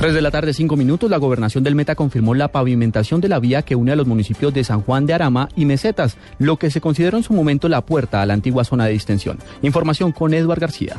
3 de la tarde, 5 minutos, la gobernación del Meta confirmó la pavimentación de la vía que une a los municipios de San Juan de Arama y Mesetas, lo que se consideró en su momento la puerta a la antigua zona de distensión. Información con Eduard García.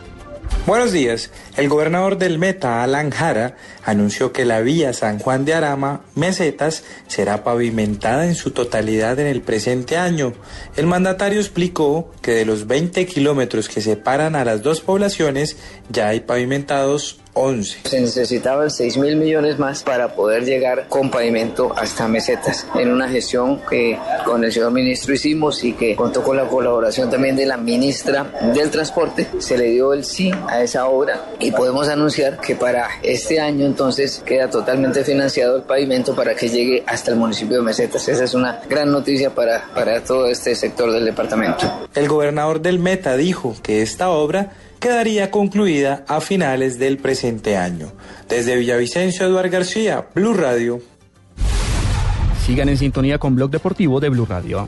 Buenos días. El gobernador del Meta, Alan Jara, anunció que la vía San Juan de Arama, Mesetas, será pavimentada en su totalidad en el presente año. El mandatario explicó que de los 20 kilómetros que separan a las dos poblaciones, ya hay pavimentados 11. Se necesitaban 6 mil millones más para poder llegar con pavimento hasta mesetas. En una gestión que con el señor ministro hicimos y que contó con la colaboración también de la ministra del Transporte, se le dio el sí a esa obra y podemos anunciar que para este año entonces queda totalmente financiado el pavimento para que llegue hasta el municipio de mesetas. Esa es una gran noticia para, para todo este sector del departamento. El gobernador del Meta dijo que esta obra quedaría concluida a finales del presente año. Desde Villavicencio, Eduardo García, Blue Radio. Sigan en sintonía con Blog Deportivo de Blue Radio.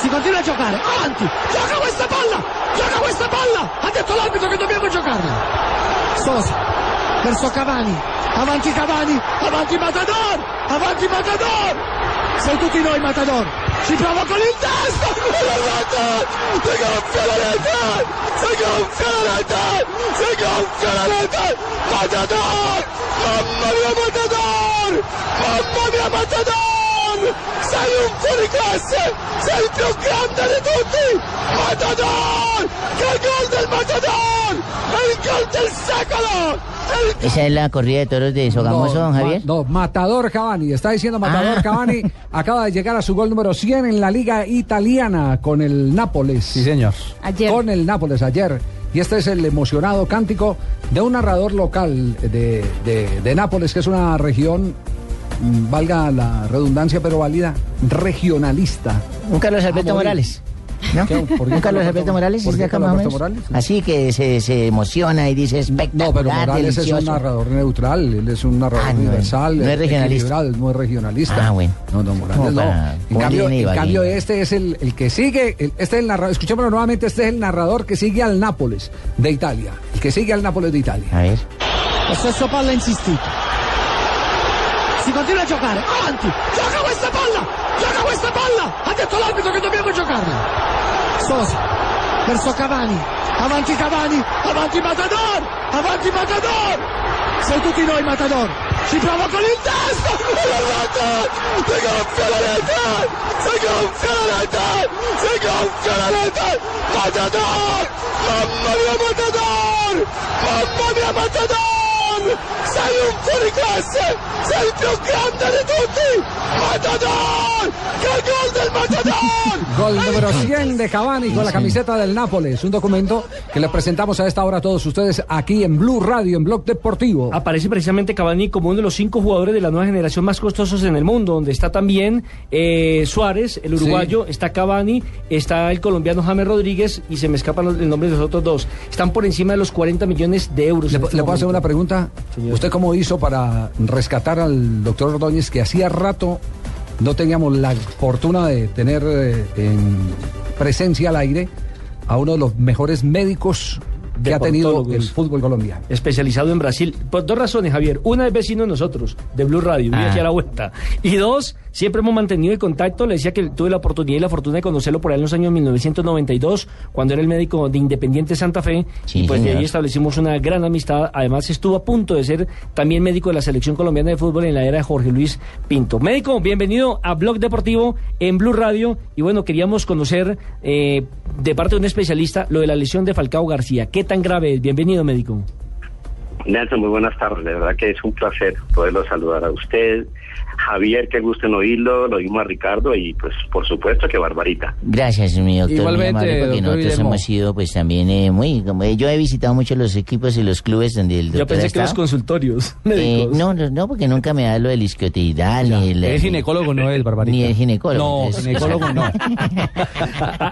Si continua a giocare. Avanti. Gioca questa palla. Gioca questa palla. Ha detto l'arbitro che dobbiamo giocarla. Sosa. Verso Cavani. Avanti Cavani. Avanti Matador. Avanti Matador. Sei tutti noi Matador. Ci prova con il testo. Si gonfia la rete. Si gonfia la rete. Si gonfia la rete. Matador. Mamma mia Matador. Mamma mia Matador. Sei un fuoriclasse! Sei il più grande di tutti! Matador! ¡Qué gol del Matador! ¡El gol del século! Esa es la corrida de toros de Sogamoso, don ma- Javier. no, Matador Cavani. Está diciendo Matador Ah. Cavani. [LAUGHS] Acaba de llegar a su gol número 100 en la Liga Italiana con el Nápoles. Sí, señor. Ayer. Con el Nápoles ayer. Y este es el emocionado cántico de un narrador local de, de- de Nápoles, que es una región, valga la redundancia, pero válida, regionalista. Un Carlos Alberto. Morales. ¿No? ¿Qué? ¿Por qué Un Carlos Alberto Morales ¿Por es qué de acá Carlos Alberto. Morales? Así que se, se emociona y dice espectacular, No, pero Morales es un narrador neutral, él es un narrador Ah, no universal, no es regionalista. no es regionalista. Ah, bueno. No, no, Morales no. para En cambio, en este es el, el que sigue, el- este es el narrador, escuchémoslo nuevamente, este es el narrador que sigue al Nápoles de Italia, el que sigue al Nápoles de Italia. A ver. Possesso palla insistito. Si continua a giocare. Avanti! Gioca questa palla! Gioca questa palla! Ha detto l'arbitro che dobbiamo giocarla. Sosa. Verso Cavani. Avanti Cavani. Avanti Matador. Avanti Matador. Sei tutti noi Matador. Si prova con il testo. Si gonfia la rete! Si gonfia la rete! Si gonfia la rete! Matador! Mamma mia Matador! Mamma mia Matador! Sei un fuoriclasse! Sei il più grande di tutti! Matador! Che gol del Matador! Gol número 100 de Cavani con la camiseta del Nápoles, un documento que le presentamos a esta hora a todos ustedes aquí en Blue Radio, en Blog Deportivo. Aparece precisamente Cavani como uno de los cinco jugadores de la nueva generación más costosos en el mundo, donde está también eh, Suárez, el uruguayo, está Cavani, está el colombiano James Rodríguez y se me escapan los- el nombre de los otros dos. Están por encima de los 40 millones de euros. ¿Le, este le puedo hacer una pregunta? ¿Usted cómo hizo para rescatar al doctor Ordóñez, que hacía rato no teníamos la fortuna de tener eh, en presencia al aire a uno de los mejores médicos que ha tenido el fútbol colombiano? especializado en Brasil. Por dos razones, Javier. Una es vecino de nosotros, de Blue Radio, Ah. a la vuelta. Y dos, siempre hemos mantenido el contacto. Le decía que tuve la oportunidad y la fortuna de conocerlo por ahí en los años 1992, cuando era el médico de Independiente Santa Fe. Sí, y pues de ahí establecimos una gran amistad. Además, estuvo a punto de ser también médico de la selección colombiana de fútbol en la era de Jorge Luis Pinto. Médico, bienvenido a Blog Deportivo en Blue Radio. Y bueno, queríamos conocer eh, de parte de un especialista lo de la lesión de Falcao García. ¿Qué tan grave es? Bienvenido, médico. Nelson, muy buenas tardes. De verdad que es un placer poderlo saludar a usted. Javier, qué gusto en oírlo. Lo mismo a Ricardo y, pues, por supuesto que Barbarita. Gracias, mi doctor. Igualmente, amable, porque doctor nosotros Guillermo. hemos sido, pues también eh, muy. como, eh, yo he visitado mucho los equipos y los clubes donde el doctor Yo pensé ha que los consultorios [LAUGHS] Eh, no, no, no, porque nunca me da lo del isquiotividad ni el. Es ginecólogo, no es, Barbarita. Ni el ginecólogo. No, entonces- ginecólogo no. [LAUGHS]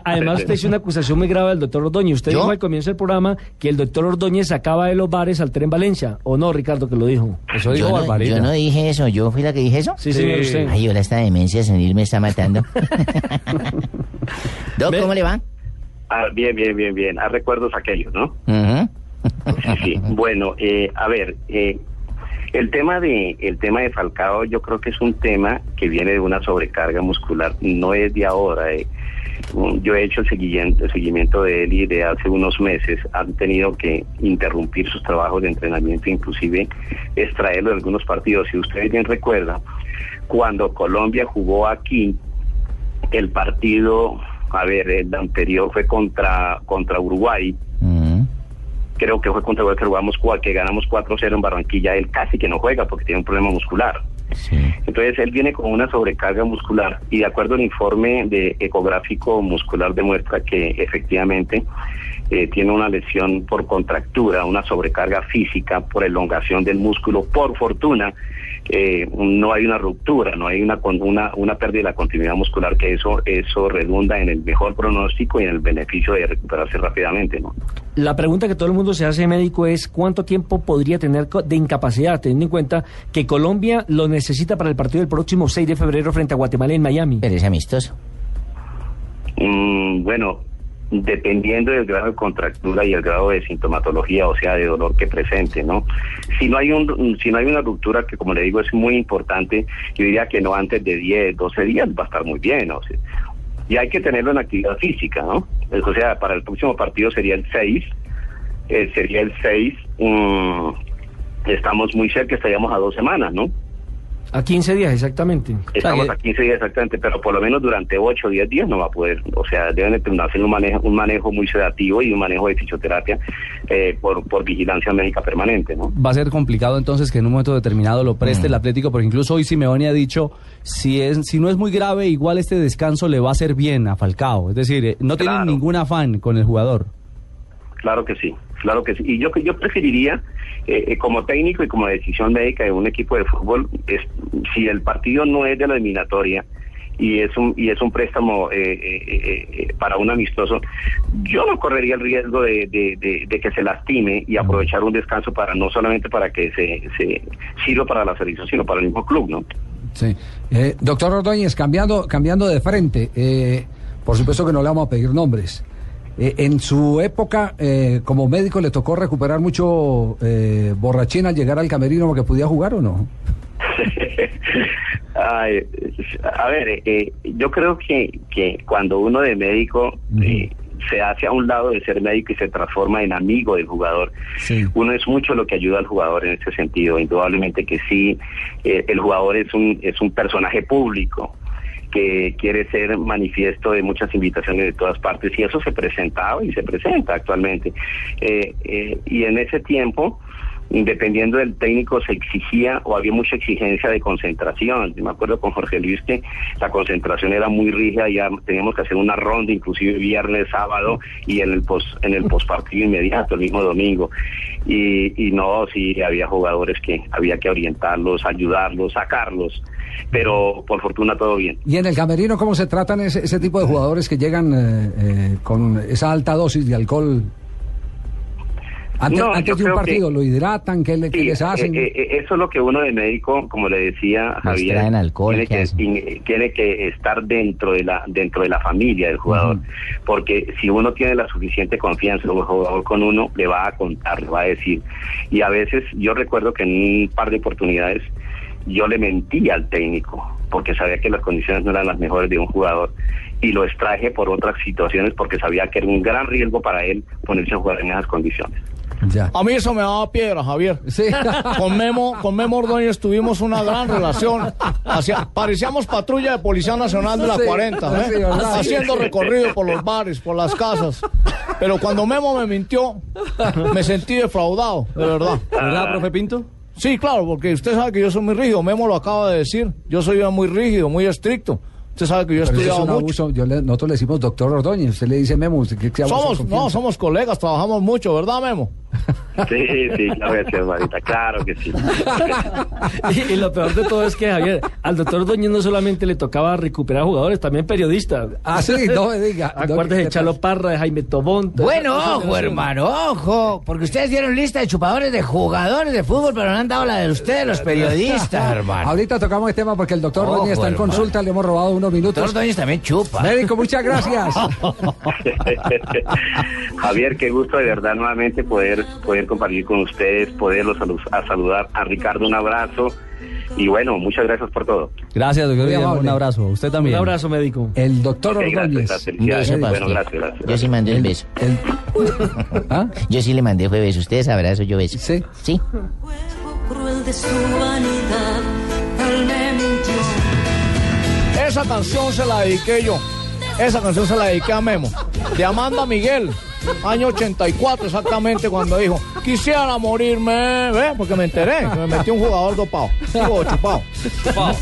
Además, usted hizo una acusación muy grave al doctor Ordóñez. Usted ¿Yo? dijo al comienzo del programa que el doctor Ordóñez sacaba de los bares al tren Valencia. ¿O no, Ricardo, que lo dijo? yo, no, yo no dije eso, yo fui la que dije eso. Sí, señor, usted. Ay, ahora esta demencia senil me está matando. [LAUGHS] Doc, ¿cómo le va? Ah, bien, bien, bien, bien. A recuerdos aquellos, ¿no? Ujú. Sí, sí. Bueno, eh, a ver, eh, el tema de el tema de Falcao, yo creo que es un tema que viene de una sobrecarga muscular. No es de ahora. eh. Mm, Yo he hecho el seguimiento, de él y de hace unos meses han tenido que interrumpir sus trabajos de entrenamiento, inclusive extraerlo de algunos partidos. Si ustedes bien recuerdan, cuando Colombia jugó aquí, el partido, a ver, el anterior fue contra, contra Uruguay. Creo que fue contra Uruguay que jugamos que ganamos 4-0 en Barranquilla. Él casi que no juega porque tiene un problema muscular. Entonces él viene con una sobrecarga muscular y de acuerdo al informe de ecográfico muscular demuestra que efectivamente eh, tiene una lesión por contractura, una sobrecarga física por elongación del músculo. Por fortuna eh, no hay una ruptura, no hay una, con- una una pérdida de la continuidad muscular que eso eso redunda en el mejor pronóstico y en el beneficio de recuperarse rápidamente, ¿no? La pregunta que todo el mundo se hace, médico, es cuánto tiempo podría tener de incapacidad, teniendo en cuenta que Colombia lo necesita para el partido del próximo 6 de febrero frente a Guatemala en Miami. Pero es amistoso. Mm, bueno, dependiendo del grado de contractura y el grado de sintomatología, o sea, de dolor que presente, ¿no? Si no hay un, si no hay una ruptura que, como le digo, es muy importante, yo diría que no antes de 10, 12 días va a estar muy bien, o sea, y hay que tenerlo en actividad física, ¿no? O sea, para el próximo partido sería el 6, eh, sería el 6, mm, estamos muy cerca, estaríamos a dos semanas, ¿no? A 15 días, exactamente. Estamos a 15 días exactamente, pero por lo menos durante 8 o 10 días no va a poder. O sea, deben de tener- hacer un manejo, un manejo muy sedativo y un manejo de fisioterapia eh, por, por vigilancia médica permanente, ¿no? Va a ser complicado entonces que en un momento determinado lo preste Mm. el Atlético, porque incluso hoy Simeone ha dicho, si, es, si no es muy grave, igual este descanso le va a hacer bien a Falcao. Es decir, eh, no tienen ningún afán con el jugador. Claro que sí, claro que sí. Y yo yo preferiría, eh, eh, como técnico y como decisión médica de un equipo de fútbol, es, si el partido no es de la eliminatoria y es un y es un préstamo eh, eh, eh, para un amistoso, yo no correría el riesgo de, de- de- de que se lastime y aprovechar un descanso para no solamente para que se, se sirva para la selección, sino para el mismo club, ¿no? Sí. Eh, doctor Ordóñez, cambiando, cambiando de frente, eh, por supuesto que no le vamos a pedir nombres. Eh, en su época, eh, como médico, ¿le tocó recuperar mucho eh, borrachín al llegar al camerino porque podía jugar o no? [LAUGHS] Ay, a ver, eh, eh, yo creo que, que cuando uno de médico eh, se hace a un lado de ser médico y se transforma en amigo del jugador, uno es mucho lo que ayuda al jugador en ese sentido. Indudablemente que sí, el jugador es un, es un personaje público que quiere ser manifiesto de muchas invitaciones de todas partes y eso se presentaba y se presenta actualmente. Eh, eh, y en ese tiempo, dependiendo del técnico, se exigía o había mucha exigencia de concentración. Yo me acuerdo con Jorge Luis que la concentración era muy rígida, ya teníamos que hacer una ronda, inclusive viernes, sábado y en el pos, en el pospartido inmediato, el mismo domingo. Y, y no, sí, había jugadores que había que orientarlos, ayudarlos, sacarlos, pero por fortuna todo bien. ¿Y en el camerino cómo se tratan ese, ese tipo de jugadores que llegan eh, eh, con esa alta dosis de alcohol? Antes, No, antes yo de un que- partido, ¿lo hidratan? ¿Qué, le- qué Sí, les hacen? eh, eh, eso es lo que uno de médico, como le decía Javier, traen alcohol, tiene, ¿qué que, tiene que estar dentro de la dentro de la familia del jugador, porque si uno tiene la suficiente confianza un jugador con uno, le va a contar, le va a decir. Y a veces yo recuerdo que en un par de oportunidades yo le mentí al técnico, porque sabía que las condiciones no eran las mejores de un jugador y lo extraje por otras situaciones porque sabía que era un gran riesgo para él ponerse a jugar en esas condiciones. A mí eso me daba piedra, Javier. Con Memo, con Memo Ordóñez tuvimos una gran relación. Hacía- parecíamos patrulla de Policía Nacional de la Sí, 40, ¿eh? sí, haciendo recorrido por los bares, por las casas. Pero cuando Memo me mintió, me sentí defraudado, de verdad. ¿Verdad, profe Pinto? Sí, claro, porque usted sabe que yo soy muy rígido. Memo lo acaba de decir. Yo soy muy rígido, muy estricto. Usted sabe que yo he es estudiado un mucho. abuso. Yo le- nosotros le decimos doctor Ordóñez, usted le dice Memo. ¿usted ¿qué, qué abuso de Somos, no, somos colegas, trabajamos mucho, ¿verdad, Memo? Sí, sí, claro que sí, hermanita, claro que sí. [LAUGHS] Y, y lo peor de todo es que, Javier, al doctor Doñez no solamente le tocaba recuperar jugadores, también periodistas. Ah, sí, no me diga. [LAUGHS] Acuérdese de Chalo Parra, de Jaime Tobón. Bueno, ojo, hermano, ojo, porque ustedes dieron lista de chupadores de jugadores de fútbol, pero no han dado la de ustedes, los periodistas, [LAUGHS] hermano. Ahorita tocamos el tema porque el doctor Ordóñez está en hermano. consulta, le hemos robado unos minutos. También chupa. Médico, muchas gracias. [LAUGHS] Javier, qué gusto de verdad nuevamente poder poder compartir con ustedes, poderlos salu- a saludar a Ricardo, un abrazo y bueno, muchas gracias por todo. Gracias, doctor. Un abrazo. Usted también. Un abrazo, médico. El doctor Ok, gracias, Ordóñez. gracias, para Bueno, gracias, gracias. Yo sí mandé el beso. [LAUGHS] ¿Ah? Yo sí le mandé fue beso. Ustedes abrazo, yo beso. Sí. Sí. cruel de su vanidad, Esa canción se la dediqué yo. Esa canción se la dediqué a Memo. De Amanda Miguel. Año 84 exactamente cuando dijo, quisiera morirme, ¿ve? Porque me enteré que me metí un jugador dopado. Digo, chupado.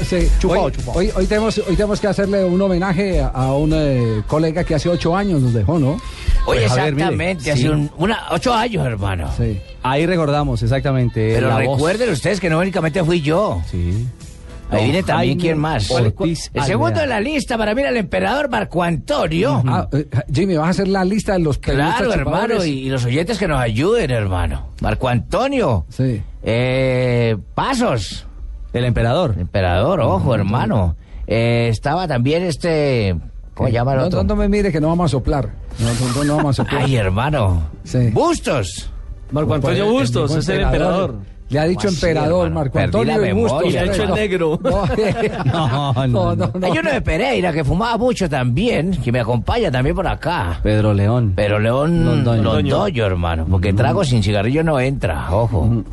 Sí, Chupado, hoy, chupado. Hoy, hoy tenemos, hoy tenemos que hacerle un homenaje a, un eh, colega que hace ocho años nos dejó, ¿no? Oye, Pues, ver, exactamente, sí. hace un, una, ocho años, hermano. Sí. Ahí recordamos, exactamente. Pero la voz. recuerden ustedes que no únicamente fui yo. Sí. Ahí viene también Jaime quién más. Ortiz El segundo de la lista para mí era el emperador Marco Antonio. Ah, eh, Jimmy, vas a hacer la lista de los periodistas Claro, hermano, y, y los oyentes que nos ayuden, hermano. Marco Antonio. Sí. Eh, Pasos. El emperador. El emperador, ojo, hermano. Eh, estaba también este. ¿Cómo llama el No, otro? no, no me mire que no vamos a soplar. No, no, vamos a soplar. Ay, hermano. Sí. Bustos. Marco Antonio Bustos, es el emperador. Le ha dicho ¿Cómo así, emperador, hermano? Marco Perdí Antonio la y Bustos. Y ha hecho el [LAUGHS] No, [LAUGHS] negro. No, No, no, no. no. Hay uno de Pereira que fumaba mucho también, que me acompaña también por acá. Pedro León. Pero León Londoño. Londoño, hermano, porque trago sin cigarrillo no entra, ojo.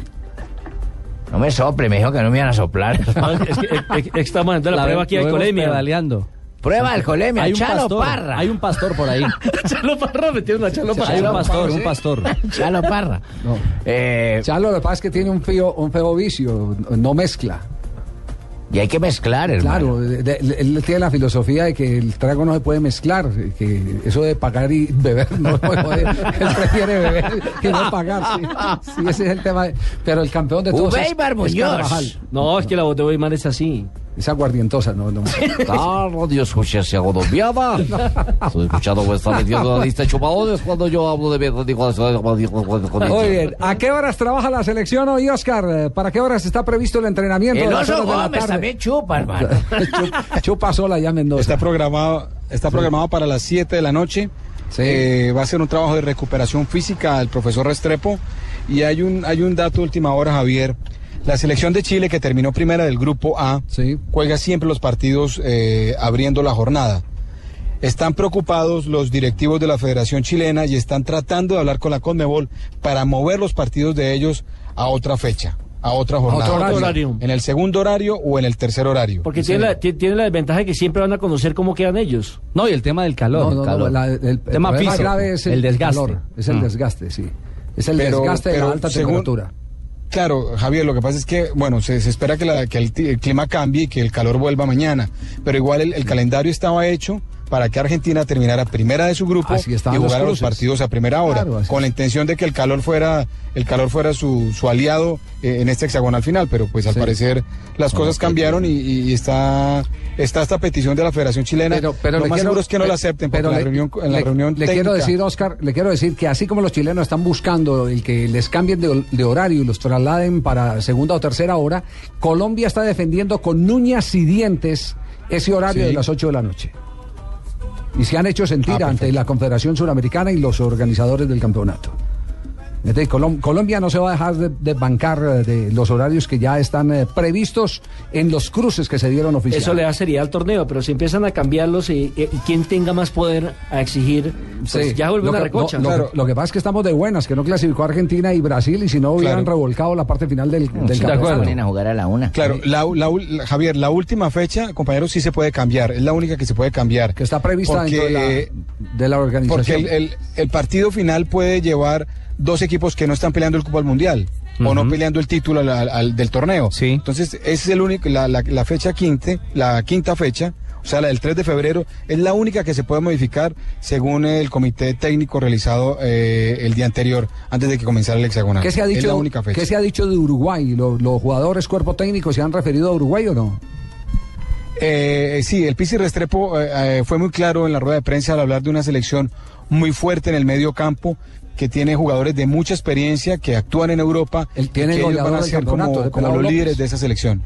No me sople, me dijo que no me iban a soplar. [LAUGHS] es que, es que estamos haciendo la, prueba aquí de alcoholemia. pedaleando. Prueba de alcoholemia, Hay un Chalo pastor, Parra. hay un pastor por ahí. [LAUGHS] Chalo Parra metió una Chalo Parra. Hay un pastor, un pastor. [LAUGHS] Chalo Parra. No. Eh, Chalo, lo que pasa es que tiene un feo, un feo vicio, no mezcla. y hay que mezclar, hermano. Claro, de- de- él tiene la filosofía de que el trago no se puede mezclar, que eso de pagar y beber no se puede. joder. [LAUGHS] Él prefiere beber que no pagar. Sí, Sí, ese es el tema. Pero el campeón de todos es, Ubeibar es Muñoz. Carvajal. No, es que la voz de Weimar es así. Es aguardientosa, no, no. Radio Escucha Colombiana. Estoy escuchando está metiendo la lista de chupadores cuando yo hablo de Muy bien. ¿A qué horas trabaja la selección hoy, Oscar? ¿Para qué horas está previsto el entrenamiento? El oso Gómez también chupa, hermano. [LAUGHS] Chupa- sola ya Mendoza. Está programado, está programado para las 7 de la noche. Eh, va a ser un trabajo de recuperación física al profesor Restrepo. Y hay un, hay un dato de última hora, Javier. La selección de Chile, que terminó primera del grupo A, juega siempre los partidos eh, abriendo la jornada. Están preocupados los directivos de la Federación Chilena y están tratando de hablar con la Conmebol para mover los partidos de ellos a otra fecha, a otra jornada. otro horario. En el segundo horario o en el tercer horario. Porque tiene, la, ti- tiene la desventaja de que siempre van a conocer cómo quedan ellos. No, y el tema del calor. No, no, no, calor. la- el, el tema problema físico, grave es el, el desgaste. calor, es el Mm. desgaste, sí. Es el Pero- desgaste de la alta según- temperatura. Claro, Javier, lo que pasa es que, bueno, se, se espera que, la- que el, clima cambie y que el calor vuelva mañana, pero igual el, el calendario estaba hecho para que Argentina terminara primera de su grupo y los jugara los, cruces. partidos a primera hora, Claro, con la intención de que el calor fuera, el calor fuera su, su aliado eh, en este hexagonal final, pero pues al Sí. parecer las cosas cambiaron y, y está, está esta petición de la Federación Chilena. Pero, pero lo más quiero- seguro es que no la acepten, porque pero en la le- reunión, en la le- reunión le quiero decir, Oscar, le quiero decir que así como los chilenos están buscando el que les cambien de, de horario y los trasladen para segunda o tercera hora, Colombia está defendiendo con uñas y dientes ese horario Sí. de las 8 de la noche. Y se han hecho sentir Ah, ante la Confederación Suramericana y los organizadores del campeonato. Entonces, Colom- Colombia no se va a dejar de, de bancar eh, de los horarios que ya están eh, previstos en los cruces que se dieron oficialmente. Eso le da seriedad al torneo, pero si empiezan a cambiarlos y, y- y quien tenga más poder a exigir, pues Sí. ya vuelve una recocha. lo- lo que- lo que pasa es que estamos de buenas, que no clasificó Argentina y Brasil y si no hubieran Claro. revolcado la parte final del, del campeonato. Ponen a jugar a la una. Claro, la, la ul- la- Javier, la última fecha, compañeros, sí se puede cambiar. Es la única que se puede cambiar. Que está prevista Porque, dentro de la, de la organización. Porque el, el- el partido final puede llevar dos equipos que no están peleando el cupo al mundial o no peleando el título al- al- al- del torneo. Entonces, ese es el único, la, la- la fecha quinta, la quinta fecha, o sea, la del 3 de febrero, es la única que se puede modificar según el comité técnico realizado eh, el día anterior, antes de que comenzara el hexagonal. ¿Qué se ha Es dicho, la única fecha. ¿Qué se ha dicho de Uruguay? ¿Lo- ¿Los, jugadores, cuerpo técnico, se han referido a Uruguay o no? Eh, sí, el Pisi Restrepo eh, eh, fue muy claro en la rueda de prensa al hablar de una selección muy fuerte en el medio campo que tiene jugadores de mucha experiencia que actúan en Europa y tiene que ellos goleador van a del ser campeonato, como, los López. líderes de esa selección.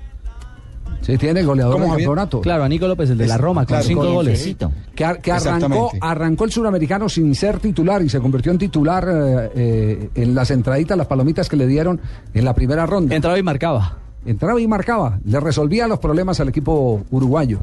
Sí, tiene el goleador ¿Cómo, del campeonato. Claro, a Nico López, el de la Roma, con Claro, cinco con- goles. Que, ar- que arrancó, arrancó el suramericano sin ser titular y se convirtió en titular eh, eh, en las entraditas, las palomitas que le dieron en la primera ronda. Entraba y marcaba. Entraba y marcaba. Le resolvía los problemas al equipo uruguayo.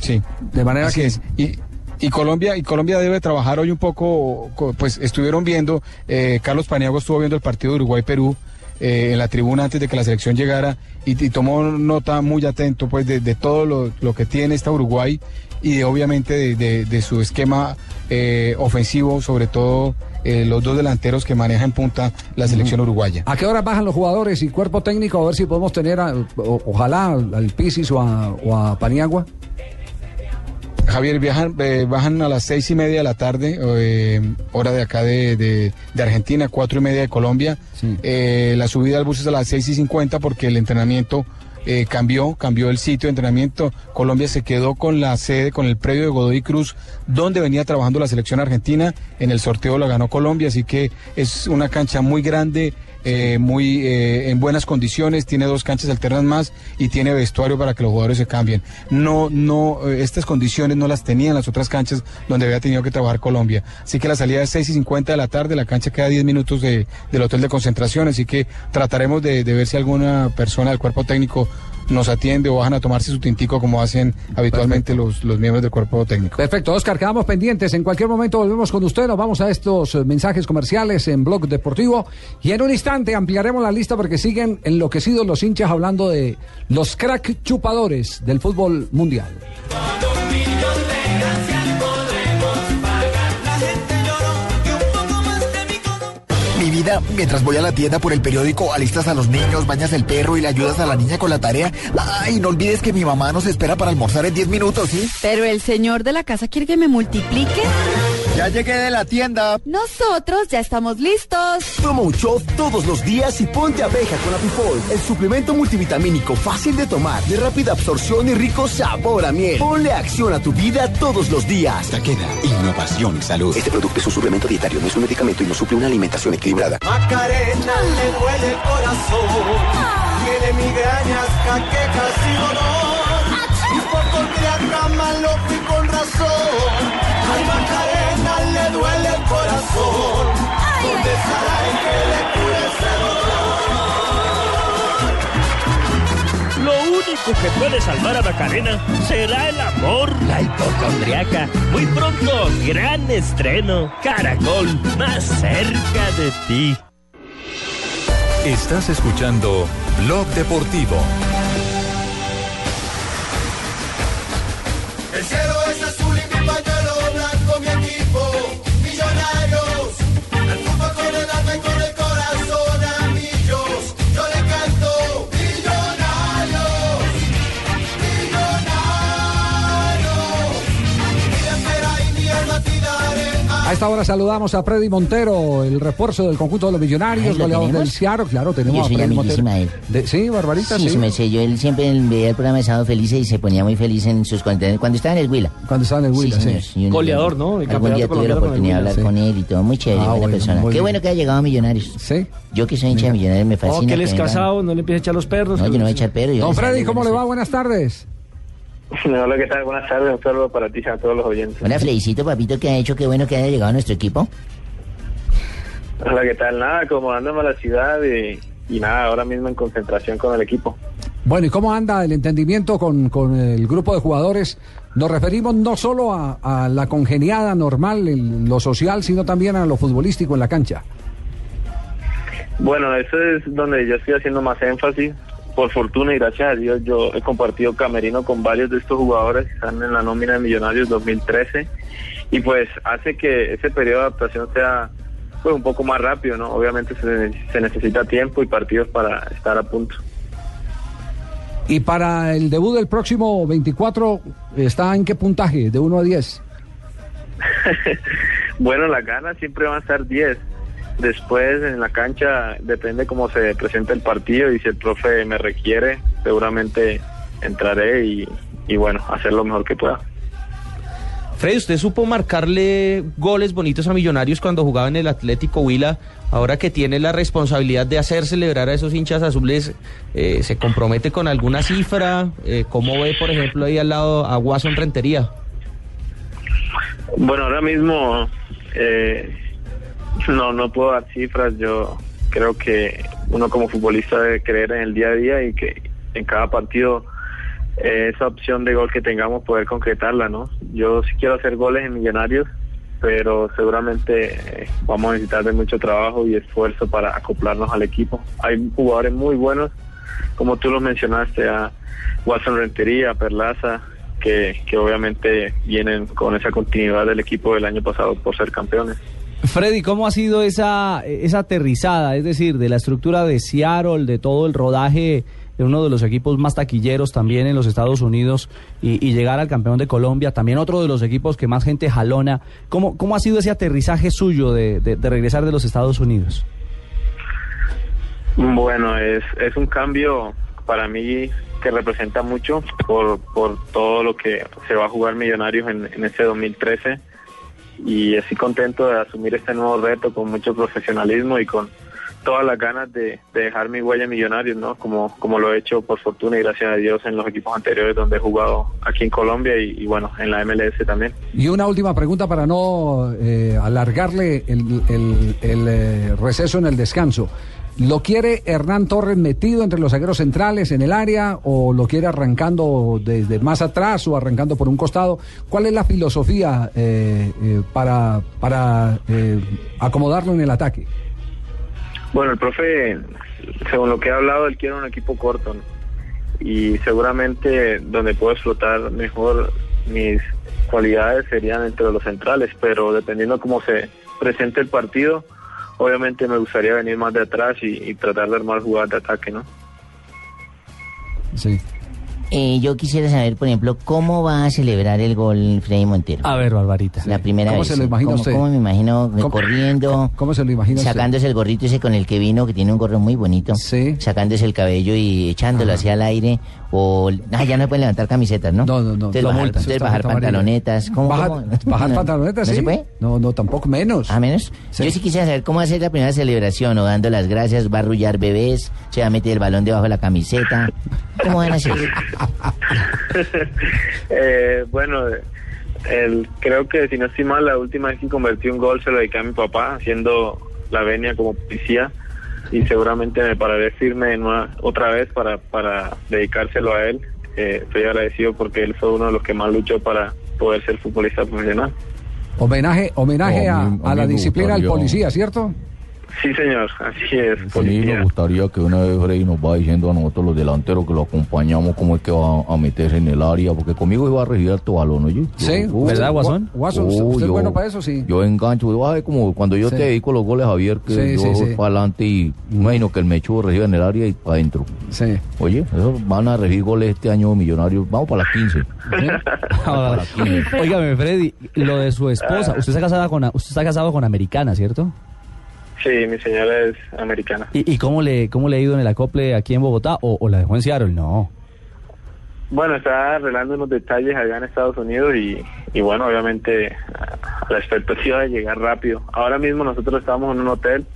Sí. De manera Así que es. Y, y Colombia y Colombia debe trabajar hoy un poco, co- pues estuvieron viendo, eh, Carlos Paniagua estuvo viendo el partido de Uruguay-Perú eh, en la tribuna antes de que la selección llegara y, y tomó nota muy atento pues de, de todo lo, lo que tiene esta Uruguay y de, obviamente de, de- de su esquema eh, ofensivo, sobre todo eh, los dos delanteros que maneja en punta la selección uruguaya. ¿A qué hora bajan los jugadores y cuerpo técnico? A ver si podemos tener, a- o- ojalá, al Pisis o a, o a Paniagua. Javier, viajan, eh, bajan a las seis y media de la tarde, eh, hora de acá de, de- de Argentina, cuatro y media de Colombia. Eh, la subida al bus es a las seis y cincuenta porque el entrenamiento cambió, cambió el sitio de entrenamiento. Colombia se quedó con la sede, con el predio de Godoy Cruz, donde venía trabajando la selección argentina. En el sorteo la ganó Colombia, así que es una cancha muy grande. Eh, muy eh, en buenas condiciones, tiene dos canchas alternas más y tiene vestuario para que los jugadores se cambien. No, no, eh, estas condiciones no las tenían las otras canchas donde había tenido que trabajar Colombia. Así que la salida es 6 y 50 de la tarde, la cancha queda a 10 minutos de- del hotel de concentración, así que trataremos de, de ver si alguna persona del cuerpo técnico nos atiende o bajan a tomarse su tintico como hacen habitualmente los, los miembros del cuerpo técnico. Perfecto, Oscar, quedamos pendientes. En cualquier momento volvemos con usted. Nos vamos a estos eh, mensajes comerciales en Blog Deportivo. Y en un instante ampliaremos la lista porque siguen enloquecidos los hinchas hablando de los crack chupadores del fútbol mundial. Mientras voy a la tienda por el periódico, alistas a los niños, bañas el perro y le ayudas a la niña con la tarea. Ay, no olvides que mi mamá nos espera para almorzar en 10 minutos, ¿sí? Pero el señor de la casa quiere que me multiplique. Ya llegué de la tienda. Nosotros ya estamos listos. Toma un shot todos los días y ponte abeja con Apifol, el suplemento multivitamínico fácil de tomar, de rápida absorción y rico sabor a miel. Ponle acción a tu vida todos los días. Taqueda, innovación y salud. Este producto es un suplemento dietario, no es un medicamento y no suple una alimentación equilibrada. Macarena le duele el corazón. Tiene migrañas, caquecas y dolor. Y por dormir a cama lo fui con razón. Duele el corazón. ¿Dónde estará el que le cure ese dolor? Lo único que puede salvar a Macarena será el amor. La hipocondriaca. Muy pronto, gran estreno. Caracol, más cerca de ti. Estás escuchando Blog Deportivo. El cielo esta hora saludamos a Freddy Montero, el refuerzo del conjunto de los millonarios, ¿lo goleador del tenemos? Ciaro. Claro, Yo tenemos a soy Freddy Montero. él. De- sí, Barbarita, Sí, sí. su merced, yo él siempre veía el programa de Sábado Felices y se ponía muy feliz en sus contenidos. Cuando estaba en el Huila. Cuando estaba en el Huila, sí. señor, sí, un- Goleador, ¿no? El Algún día tuve la oportunidad de hablar sí. con él y todo. Muy chévere, Ah, buena bueno, persona. muy Qué bien. bueno que haya llegado a Millonarios. Sí. Yo que soy hincha de Millonarios me fascina. No, que él es casado, no le empiece a echar los perros. No, yo no voy a echar perro. yo Don Freddy, ¿cómo le va? Buenas tardes. [LAUGHS] Hola, ¿qué tal? Buenas tardes. Un saludo para ti y a todos los oyentes. Hola, Fredicito, papito, que ha hecho? Qué bueno que haya llegado a nuestro equipo. Hola, ¿qué tal? Nada, acomodándome a la ciudad y, y nada, ahora mismo en concentración con el equipo. Bueno, ¿y cómo anda el entendimiento con, con el grupo de jugadores? Nos referimos no solo a, a la congeniada normal, en lo social, sino también a lo futbolístico en la cancha. Bueno, eso es donde yo estoy haciendo más énfasis. Por fortuna y gracias a Dios, yo he compartido camerino con varios de estos jugadores que están en la nómina de Millonarios 2013 y pues hace que ese periodo de adaptación sea pues un poco más rápido, ¿no? Obviamente se, se necesita tiempo y partidos para estar a punto. Y para el debut del próximo 24, ¿está en qué puntaje? ¿De 1 a 10? [LAUGHS] Bueno, las ganas siempre van a estar 10. Después en la cancha depende cómo se presente el partido y si el profe me requiere, seguramente entraré y, y bueno, hacer lo mejor que pueda. Freddy, ¿usted supo marcarle goles bonitos a Millonarios cuando jugaba en el Atlético Huila? Ahora que tiene la responsabilidad de hacer celebrar a esos hinchas azules, eh, ¿se compromete con alguna cifra? Eh, ¿Cómo ve, por ejemplo, ahí al lado a Watson Rentería? Bueno, ahora mismo eh, no, no puedo dar cifras. Yo creo que uno como futbolista debe creer en el día a día y que en cada partido eh, esa opción de gol que tengamos poder concretarla, ¿no? Yo sí quiero hacer goles en Millonarios, pero seguramente eh, vamos a necesitar de mucho trabajo y esfuerzo para acoplarnos al equipo. Hay jugadores muy buenos, como tú los mencionaste, a Watson Rentería, a Perlaza, que, que obviamente vienen con esa continuidad del equipo del año pasado por ser campeones. Freddy, ¿cómo ha sido esa, esa aterrizada? Es decir, de la estructura de Seattle, de todo el rodaje de uno de los equipos más taquilleros también en los Estados Unidos y, llegar al campeón de Colombia, también otro de los equipos que más gente jalona. ¿Cómo, cómo ha sido ese aterrizaje suyo de, de- de regresar de los Estados Unidos? Bueno, es, es un cambio para mí que representa mucho por, por todo lo que se va a jugar Millonarios en, en este 2013 y estoy contento de asumir este nuevo reto con mucho profesionalismo y con todas las ganas de, de dejar mi huella en Millonarios, ¿no? Como, como lo he hecho por fortuna y gracias a Dios en los equipos anteriores donde he jugado aquí en Colombia y, y bueno, en la MLS también. Y una última pregunta para no eh, alargarle el, el- el, eh, receso en el descanso. ¿Lo quiere Hernán Torres metido entre los zagueros centrales en el área o lo quiere arrancando desde más atrás o arrancando por un costado? ¿Cuál es la filosofía eh, eh, para, para eh, acomodarlo en el ataque? Bueno, el profe, según lo que ha hablado, él quiere un equipo corto y seguramente donde puedo explotar mejor mis cualidades serían entre los centrales, pero dependiendo cómo se presente el partido, obviamente me gustaría venir más de atrás y, tratar de armar jugadas de ataque, ¿no? Sí. Eh, yo quisiera saber, por ejemplo, cómo va a celebrar el gol Freddy Montero. A ver, Barbarita. La primera ¿Cómo vez. se lo imagina ¿Cómo, usted? cómo me imagino ¿Cómo- corriendo? ¿Cómo se lo imagina usted? Sacándose el gorrito ese con el que vino, que tiene un gorro muy bonito. Sacándose el cabello y echándolo hacia el aire. O. Ah, ya no se pueden levantar camisetas, ¿no? No, no, no. Entonces Lo bajar, multan. entonces bajar pantalonetas. ¿Cómo, Bajar, cómo? [LAUGHS] bajar No, pantalonetas, ¿No sí. se puede? No, no, tampoco menos. ¿A menos? Yo sí quisiera saber cómo hacer la primera celebración, o dando las gracias, va a arrullar bebés, se va a meter el balón debajo de la camiseta. ¿Cómo van a hacer? [LAUGHS] [LAUGHS] Eh, bueno, el, creo que si no estoy mal, la última vez que convertí un gol se lo dediqué a mi papá, haciendo la venia como policía, y seguramente me pararé firme en una- otra vez para, para dedicárselo a él. Eh, estoy agradecido porque él fue uno de los que más luchó para poder ser futbolista profesional. Homenaje, homenaje No, a, a mí- a a la disciplina del policía, ¿cierto? Sí, señor, así es. Sí, me gustaría que una vez Freddy nos va diciendo a nosotros los delanteros que lo acompañamos cómo es que va a meterse en el área, porque conmigo iba a regir tu balón, oye. Sí, ¿verdad, Guasón? Guasón, ¿usted- usted es bueno para eso? Sí. Yo engancho, yo, ay, como cuando yo Sí. te dedico los goles, Javier, que Sí, yo sí, voy sí. para adelante y imagino que el mechudo reciba en el área y para adentro. Sí. Oye, eso van a regir goles este año millonarios, vamos para las 15. Ahora, Óigame, Freddy, lo de su esposa. Usted está casada con, usted está casado con americana, ¿cierto? Sí, mi señora es americana. ¿Y, y cómo le cómo le ha ido en el acople aquí en Bogotá o, o la dejó en Seattle? No. Bueno, está arreglando unos detalles allá en Estados Unidos y, y bueno, obviamente la expectativa de llegar rápido. Ahora mismo nosotros estamos en un hotel,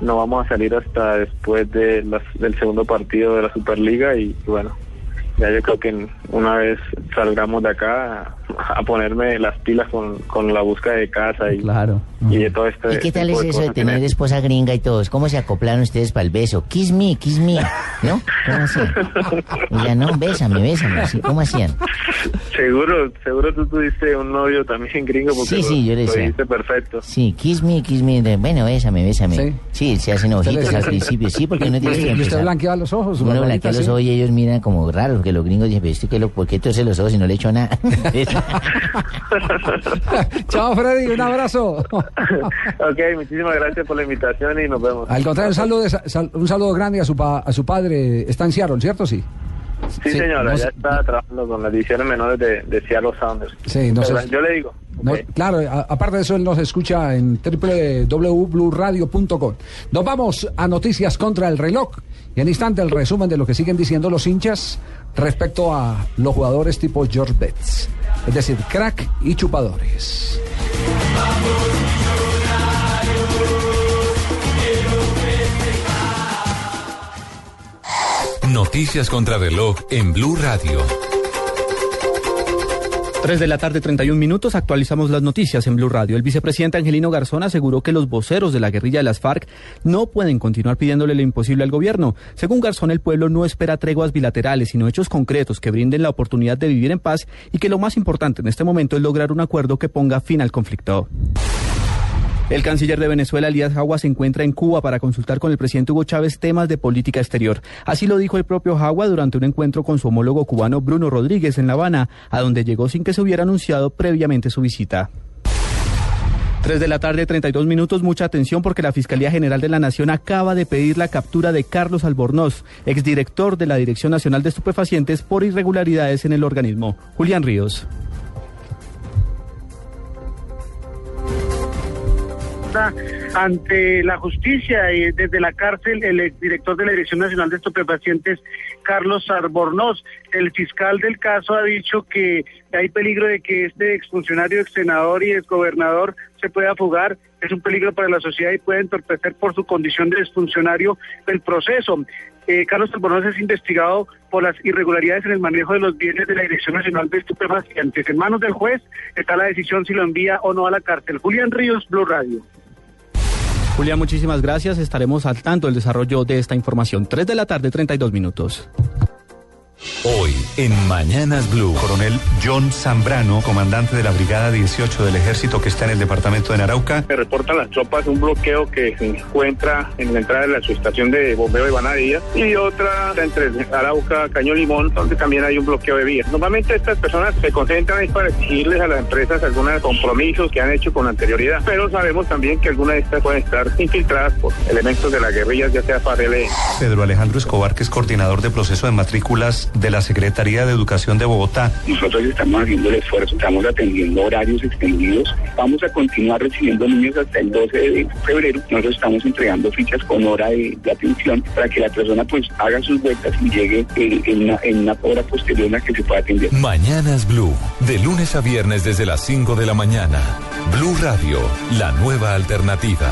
no vamos a salir hasta después de las- del segundo partido de la Superliga y, bueno, ya yo creo que una vez salgamos de acá a, ponerme las pilas con, con la búsqueda de casa y, y de todo este ¿Y qué tal es eso de tener esposa gringa y todos? ¿Cómo se acoplaron ustedes para el beso? Kiss me, kiss me, ¿no? ¿Cómo hacían? [LAUGHS] Oiga, no, bésame, bésame. ¿sí? ¿Cómo hacían? Seguro, seguro tú tuviste un novio también gringo porque Sí, sí, lo- yo le decía. perfecto. Sí, kiss me, kiss me. Bueno, bésame, bésame. Sí, se hacen ojitos al principio. Sí, porque uno tiene que ¿Y usted blanquea los ojos? Uno blanquea los sí? ojos y ellos miran como raros, porque los gringos dicen, que lo, ¿por qué torce los ojos y no le echo nada? [LAUGHS] [LAUGHS] Chao, Freddy, un abrazo. [LAUGHS] ok, muchísimas gracias por la invitación y nos vemos. Al contrario, un saludo, de- sal- un saludo grande a su, pa- a su padre. Está en Seattle, ¿cierto? Sí. Sí, Sí, señora, no ya está trabajando con las divisiones menores de, de Seattle Sounders. Sí, no sé- Yo le digo, No, claro, a- aparte de eso, él nos escucha en www.bluradio.com. Nos vamos a noticias contra el reloj. Y en instante el resumen de lo que siguen diciendo los hinchas respecto a los jugadores tipo George Betts. Es decir, crack y chupadores. Noticias contra reloj en Blue Radio. 3 de la tarde, 31 minutos, actualizamos las noticias en Blue Radio. El vicepresidente Angelino Garzón aseguró que los voceros de la guerrilla de las FARC no pueden continuar pidiéndole lo imposible al gobierno. Según Garzón, el pueblo no espera treguas bilaterales, sino hechos concretos que brinden la oportunidad de vivir en paz y que lo más importante en este momento es lograr un acuerdo que ponga fin al conflicto. El canciller de Venezuela, Elías Jagua, se encuentra en Cuba para consultar con el presidente Hugo Chávez temas de política exterior. Así lo dijo el propio Jagua durante un encuentro con su homólogo cubano Bruno Rodríguez en La Habana, a donde llegó sin que se hubiera anunciado previamente su visita. 3 de la tarde, 32 minutos. Mucha atención porque la Fiscalía General de la Nación acaba de pedir la captura de Carlos Albornoz, exdirector de la Dirección Nacional de Estupefacientes, por irregularidades en el organismo. Julián Ríos. Ante la justicia y desde la cárcel el exdirector de la Dirección Nacional de Estupefacientes, Carlos Albornoz. El fiscal del caso ha dicho que hay peligro de que este exfuncionario, exsenador y exgobernador se pueda fugar. Es un peligro para la sociedad y puede entorpecer por su condición de exfuncionario el proceso. Eh, Carlos Albornoz es investigado por las irregularidades en el manejo de los bienes de la Dirección Nacional de Estupefacientes. En manos del juez está la decisión si lo envía o no a la cárcel. Julián Ríos, Blue Radio. Julián, muchísimas gracias. Estaremos al tanto del desarrollo de esta información. 3 de la tarde, 32 minutos. Hoy, en Mañanas Blue. Coronel John Zambrano, comandante de la Brigada 18 del Ejército que está en el departamento de Narauca. Me reportan las tropas un bloqueo que se encuentra en la entrada de la subestación de bombeo de Banadilla y otra entre Arauca, Cañón Limón, donde también hay un bloqueo de vías. Normalmente estas personas se concentran ahí para exigirles a las empresas algunos compromisos que han hecho con anterioridad, pero sabemos también que algunas de estas pueden estar infiltradas por elementos de la guerrilla, ya sea FARC-LN. Pedro Alejandro Escobar, que es coordinador de proceso de matrículas de la Secretaría de Educación de Bogotá. Nosotros estamos haciendo el esfuerzo, estamos atendiendo horarios extendidos. Vamos a continuar recibiendo niños hasta el 12 de febrero. Nosotros estamos entregando fichas con hora de, de atención para que la persona pues haga sus vueltas y llegue en, una, en una hora posterior en la que se pueda atender. Mañanas Blue, de lunes a viernes desde las 5 de la mañana. Blue Radio, la nueva alternativa.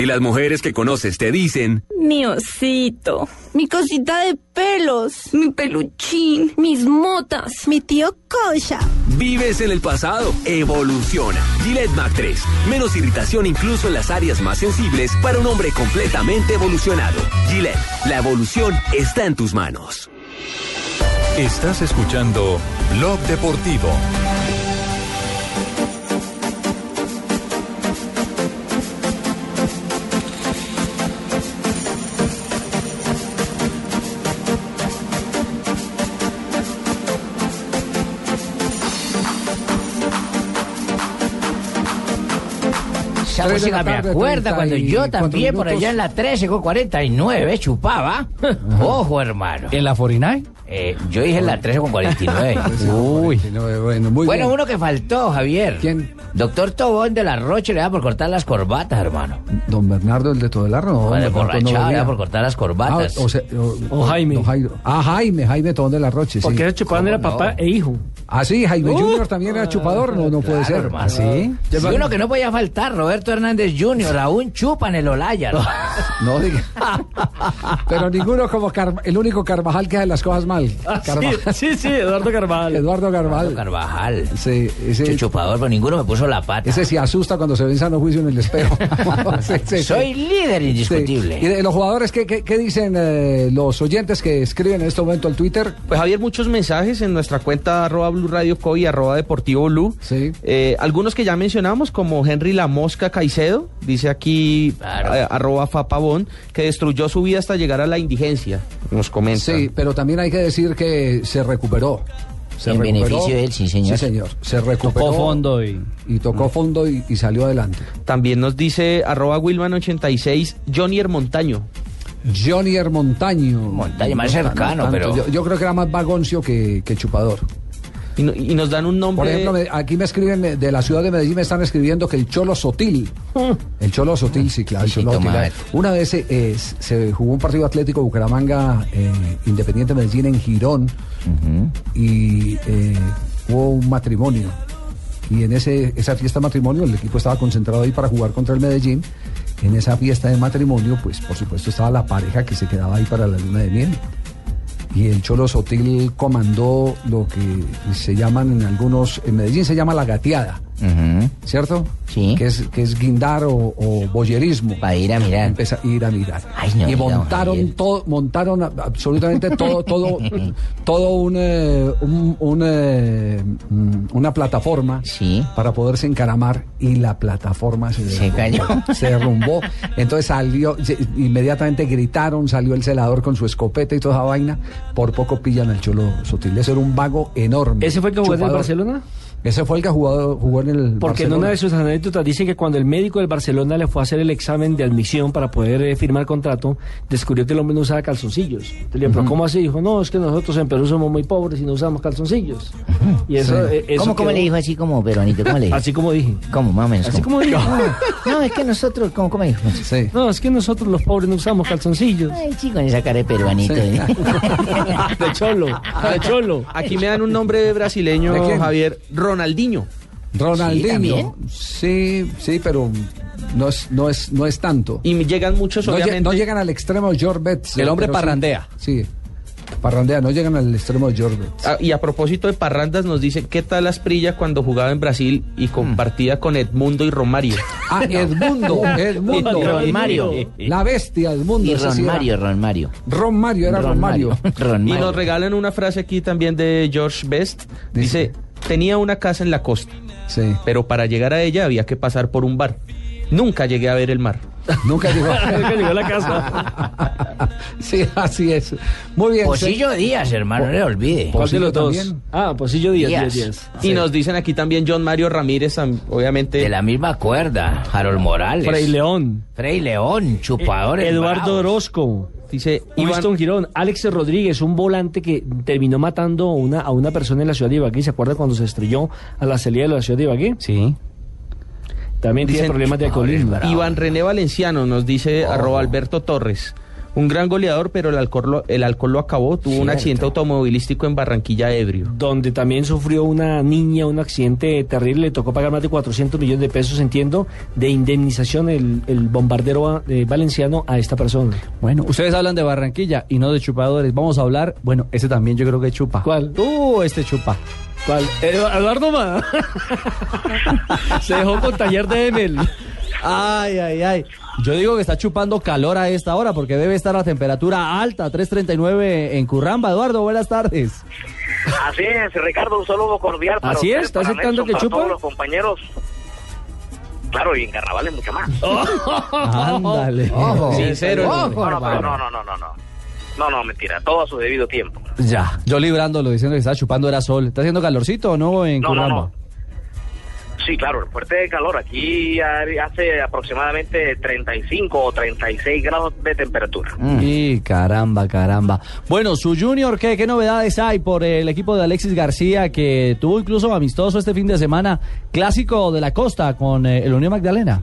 Y las mujeres que conoces te dicen, Mi osito, mi cosita de pelos, mi peluchín, mis motas, mi tío Kosha. vives en el pasado, evoluciona. Gillette Mac 3, menos irritación incluso en las áreas más sensibles para un hombre completamente evolucionado. Gillette, la evolución está en tus manos. Estás escuchando Blog Deportivo. Esa Tres de música la me acuerda cuando 34 yo también por allá en la 13 con 49 chupaba. [LAUGHS] Ojo, hermano. ¿En la 49? Eh, yo dije en la 13 con 49. [LAUGHS] Uy. Bueno, muy bueno, bien. uno que faltó, Javier. ¿Quién? Doctor Tobón de la Roche le da por cortar las corbatas, hermano. Don Bernardo, el de Todelar, no. Con el Bernardo no borrachado le da por cortar las corbatas. Ah, o, sea, o- O Jaime. Ah, Jaime, Jaime Tobón de la Roche, sí. Porque era chupadón era papá e hijo. Ah, sí, Jaime Uh, Junior también era chupador, no, no puede Claro, ser. hermano. ¿Ah, sí? Y uno que no podía faltar, Roberto Hernández Jr., aún chupa en el Olaya. ¿no? [LAUGHS] No diga. [LAUGHS] Pero ninguno como Car- el único Carvajal que hace las cosas Ah, sí, [LAUGHS] sí, sí, Eduardo Carvajal. Eduardo Carvajal. Carvajal. Sí, ese, Qué chupador, pero ninguno me puso la pata. ese se asusta cuando se ve en sano juicio en el espejo. [LAUGHS] [LAUGHS] Sí, sí, sí. Soy líder indiscutible. Sí. Y de los jugadores, ¿qué, qué- qué dicen eh, los oyentes que escriben en este momento al Twitter? Pues Javier, muchos mensajes en nuestra cuenta arroba Blue Radio Co y arroba Deportivo Blue. Sí. Eh, algunos que ya mencionamos, como Henry La Mosca Caicedo, dice aquí Claro. eh, arroba Fapabón, que destruyó su vida hasta llegar a la indigencia. Nos comenta. Sí, pero también hay que decir que se recuperó. Se En recuperó. beneficio de él, sí, señor. Sí, señor. Se recuperó. Tocó fondo y... Y tocó fondo y, y salió adelante. También nos dice arroba Wilman86 Johnny Montaño. Johnny Montaño. Montaño, más cercano, pero- Yo, yo creo que era más vagoncio que, que chupador. Y, no- y nos dan un nombre. Por ejemplo, me- aquí me escriben eh, de la ciudad de Medellín, me están escribiendo que el Cholo Sotil. El Cholo Sotil, sí, claro. el Cholo Sotil. Una vez eh, eh, se jugó un partido atlético Bucaramanga eh, Independiente Medellín en Girón y eh, hubo un matrimonio. Y en ese, esa fiesta de matrimonio el equipo estaba concentrado ahí para jugar contra el Medellín. En esa fiesta de matrimonio, pues por supuesto estaba la pareja que se quedaba ahí para la luna de miel. Y el Cholo Sotil comandó lo que se llaman en algunos, en Medellín se llama la gateada, ¿cierto? Sí. Que es, que es guindar o, o boyerismo. Para ir a mirar. Empezar a ir a mirar. Ay, no y montaron todo, montaron absolutamente todo, [LAUGHS] todo, todo un, eh, un- un, eh, mm, una plataforma Sí. para poderse encaramar y la plataforma se, Se derrumbó. cayó. [LAUGHS] Se derrumbó. Entonces salió, se- inmediatamente gritaron, salió el celador con su escopeta y toda esa vaina. Por poco pillan al Cholo Sotil. Ese era un vago enorme. ¿Ese fue el que jugó en. Barcelona? Ese fue el que jugó, jugó en el Porque en una de sus anécdotas dice que cuando el médico del Barcelona le fue a hacer el examen de admisión para poder eh, firmar contrato, descubrió que el hombre no usaba calzoncillos. Entonces le dijo, ¿pero cómo así? Dijo, no, es que nosotros en Perú somos muy pobres y no usamos calzoncillos. Y eso, Sí. eh, eso ¿Cómo, cómo le dijo así como peruanito? ¿Cómo le dijo? Así como dije. ¿Cómo, más o menos? Así como dijo. [LAUGHS] No, es que nosotros, ¿cómo, cómo dijo? Sí. No, es que nosotros los pobres no usamos calzoncillos. Ay, chico, con esa cara de peruanito. Sí. ¿eh? [LAUGHS] De cholo, de cholo. Aquí me dan un nombre brasileño. Javier. Ronaldinho. Ronaldinho. Sí, sí, pero no es, no es, no es tanto. Y llegan muchos, No, obviamente. no llegan al extremo de George Betts. El hombre sí. parrandea. Sí. Parrandea, no llegan al extremo de George Betts. Ah, y a propósito de parrandas, nos dice qué tal Asprilla cuando jugaba en Brasil y compartía con Edmundo y Romario. Ah, [LAUGHS] Edmundo, Edmundo. Y Ron Mario. La bestia Edmundo. Y Ron era. Mario, Ron Mario. Ron Mario, era Ron, Mario. Ron Y nos regalan una frase aquí también de George Best. Dice, tenía una casa en la costa, Sí. pero para llegar a ella había que pasar por un bar. Nunca llegué a ver el mar. Nunca llegó. [LAUGHS] Nunca llegó a la casa. [LAUGHS] sí, así es. Muy bien. Pocillo Díaz, hermano, no le olvide. ¿Cuál de los dos? también. Ah, Pocillo Díaz, Díaz. Díaz, Díaz. Y nos dicen aquí también John Mario Ramírez, am- obviamente. De la misma cuerda, Harold Morales. Frei León. Frei León, chupadores. Eduardo bravos. Orozco. Dice Winston Girón, Alex Rodríguez, un volante que terminó matando una, a una persona en la ciudad de Ibagué. ¿Se acuerda cuando se estrelló a la salida de la ciudad de Ibagué? Sí. También tiene Dicen- problemas de alcoholismo. Iván René Valenciano nos dice arroba Alberto Torres. Un gran goleador, pero el alcohol lo, el alcohol lo acabó. Tuvo un accidente automovilístico en Barranquilla ebrio. Donde también sufrió una niña un accidente terrible, le tocó pagar más de 400 millones de pesos, entiendo, de indemnización el, el bombardero eh, valenciano a esta persona. Bueno, ustedes hablan de Barranquilla y no de chupadores. Vamos a hablar, bueno, ese también yo creo que chupa. ¿Cuál? Uh, este chupa. ¿Cuál? Eduardo Ma. [LAUGHS] Se dejó contagiar de Emel. Ay, ay, ay. Yo digo que está chupando calor a esta hora porque debe estar la temperatura alta, 3.39 en Curramba. Eduardo, buenas tardes. Así es, Ricardo, un saludo cordial para Así es, usted, ¿está para aceptando Nelson, que para chupa? todos los compañeros. Claro, y en carnavales mucho más. [LAUGHS] Ándale. Ojo. Sincero. No, no, pero no, no, no, no, no. No, no, mentira, todo a su debido tiempo. Ya, yo librándolo diciendo que estaba chupando era sol. ¿Está haciendo calorcito o no en No, no, Curramba? no. Sí, claro, el fuerte calor. Aquí hace aproximadamente 35 o 36 grados de temperatura. Y caramba, caramba. Bueno, su Junior, ¿qué, ¿qué novedades hay por el equipo de Alexis García que tuvo incluso amistoso este fin de semana, clásico de la costa con eh, el Unión Magdalena?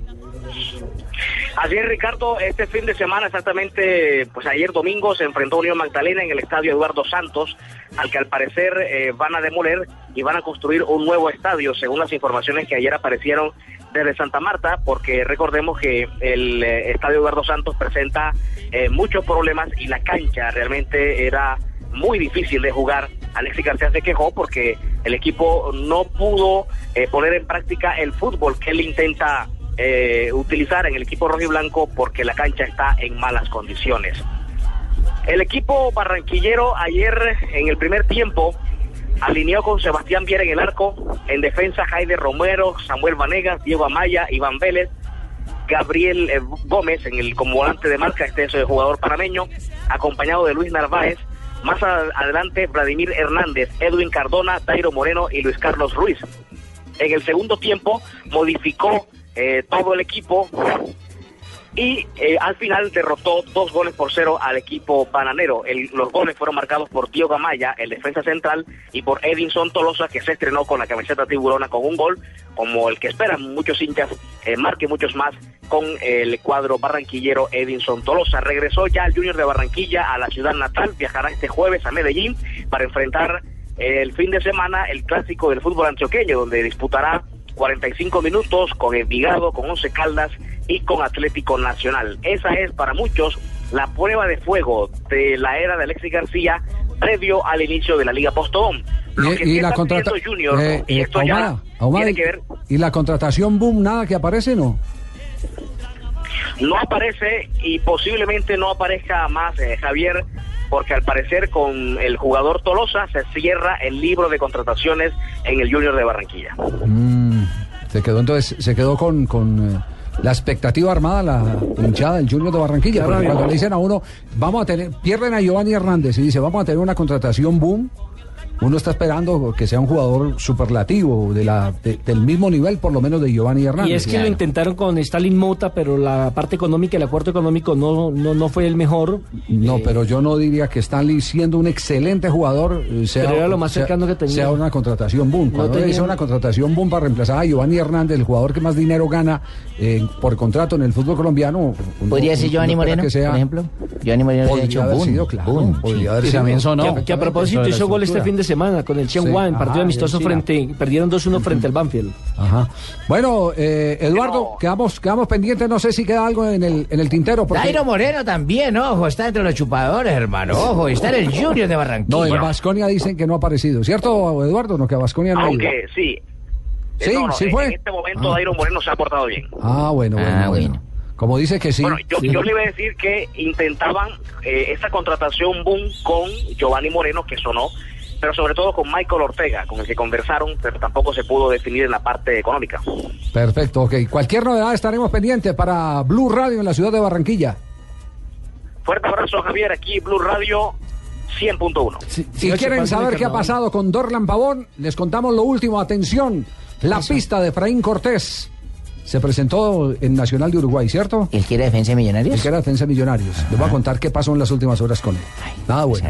Así es, Ricardo, este fin de semana, exactamente, pues ayer domingo se enfrentó Unión Magdalena en el estadio Eduardo Santos, al que al parecer eh, van a demoler y van a construir un nuevo estadio, según las informaciones que ayer aparecieron desde Santa Marta, porque recordemos que el eh, estadio Eduardo Santos presenta eh, muchos problemas y la cancha realmente era muy difícil de jugar. Alexis García se quejó porque el equipo no pudo poner en práctica el fútbol que él intenta eh, utilizar en el equipo rojo y blanco porque la cancha está en malas condiciones. El equipo barranquillero ayer en el primer tiempo alineó con Sebastián Viera en el arco, en defensa Jaime Romero, Samuel Vanegas, Diego Amaya, Iván Vélez, Gabriel eh, Gómez en el como volante de marca, es el jugador panameño, acompañado de Luis Narváez, más adelante Vladimir Hernández, Edwin Cardona, Dairo Moreno y Luis Carlos Ruiz. En el segundo tiempo modificó eh, todo el equipo y eh, al final derrotó dos goles por cero al equipo bananero. Los goles fueron marcados por Diego Gamaya, el defensa central, y por Edinson Tolosa, que se estrenó con la camiseta tiburona con un gol, como el que esperan muchos hinchas, eh, marque muchos más con el cuadro barranquillero Edinson Tolosa. Regresó ya el Junior de Barranquilla a la ciudad natal, viajará este jueves a Medellín para enfrentar el fin de semana el clásico del fútbol antioqueño, donde disputará 45 minutos con Envigado, con Once Caldas y con Atlético Nacional. Esa es para muchos la prueba de fuego de la era de Alexis García previo al inicio de la Liga Postobón. Y, la y la contratación boom, nada que aparece, ¿no? no aparece y posiblemente no aparezca más eh, Javier, porque al parecer con el jugador Tolosa se cierra el libro de contrataciones en el Junior de Barranquilla. Mm, se quedó entonces, se quedó con, con eh, la expectativa armada, la hinchada del Junior de Barranquilla. Cuando le dicen a uno, vamos a tener, pierden a Giovanni Hernández y dice, vamos a tener una contratación boom. Uno está esperando que sea un jugador superlativo, de la, de- del mismo nivel por lo menos de Giovanni Hernández. Y es que lo intentaron con Stalin Mota, pero la parte económica, el acuerdo económico no, no, no fue el mejor. No, pero yo no diría que Stanley, siendo un excelente jugador, eh, sea, era lo más sea- cercano que tenía. sea una contratación boom. No Cuando uno tenía- dice una contratación boom para reemplazar a Giovanni Hernández, el jugador que más dinero gana eh, por contrato en el fútbol colombiano. uno- ¿Podría ser Giovanni Moreno, que sea- por ejemplo? Giovanni Moreno Podría dicho haber boom, sido, claro, boom, podría sí. haber Sí, sido. también sonó. Que, que a propósito hizo gol este fin de semana con el Sí, Chengwan, ajá, partido amistoso frente, perdieron 2-1 frente al Banfield. Ajá. Bueno, eh, Eduardo, quedamos, quedamos pendientes, no sé si queda algo en el, en el tintero. porque- Dairo Moreno también, ojo, está entre los chupadores, hermano. Ojo, está en el Junior de Barranquilla. No, en Vasconia dicen que no ha aparecido, ¿cierto, Eduardo? No, que a Vasconia no ha ido. Aunque sí. Sí, No, no, sí en- fue. En este momento Ah. Dairo Moreno se ha portado bien. Ah, bueno, bueno, Ah, bueno. Como dice que sí. Bueno, yo, sí. yo le iba a decir que intentaban eh, esa contratación boom con Giovanni Moreno, que sonó, pero sobre todo con Michael Ortega, con el que conversaron, pero tampoco se pudo definir en la parte económica. Perfecto, ok. Cualquier novedad estaremos pendientes para Blue Radio en la ciudad de Barranquilla. Fuerte abrazo, Javier, aquí Blue Radio 100.1. Si quieren saber qué ha pasado con Dorlan Pavón, les contamos lo último. Atención, la pista de Efraín Cortés se presentó en Nacional de Uruguay, ¿cierto? ¿El que era defensa de millonarios? El que era defensa de millonarios. Les voy a contar qué pasó en las últimas horas con él. Nada bueno.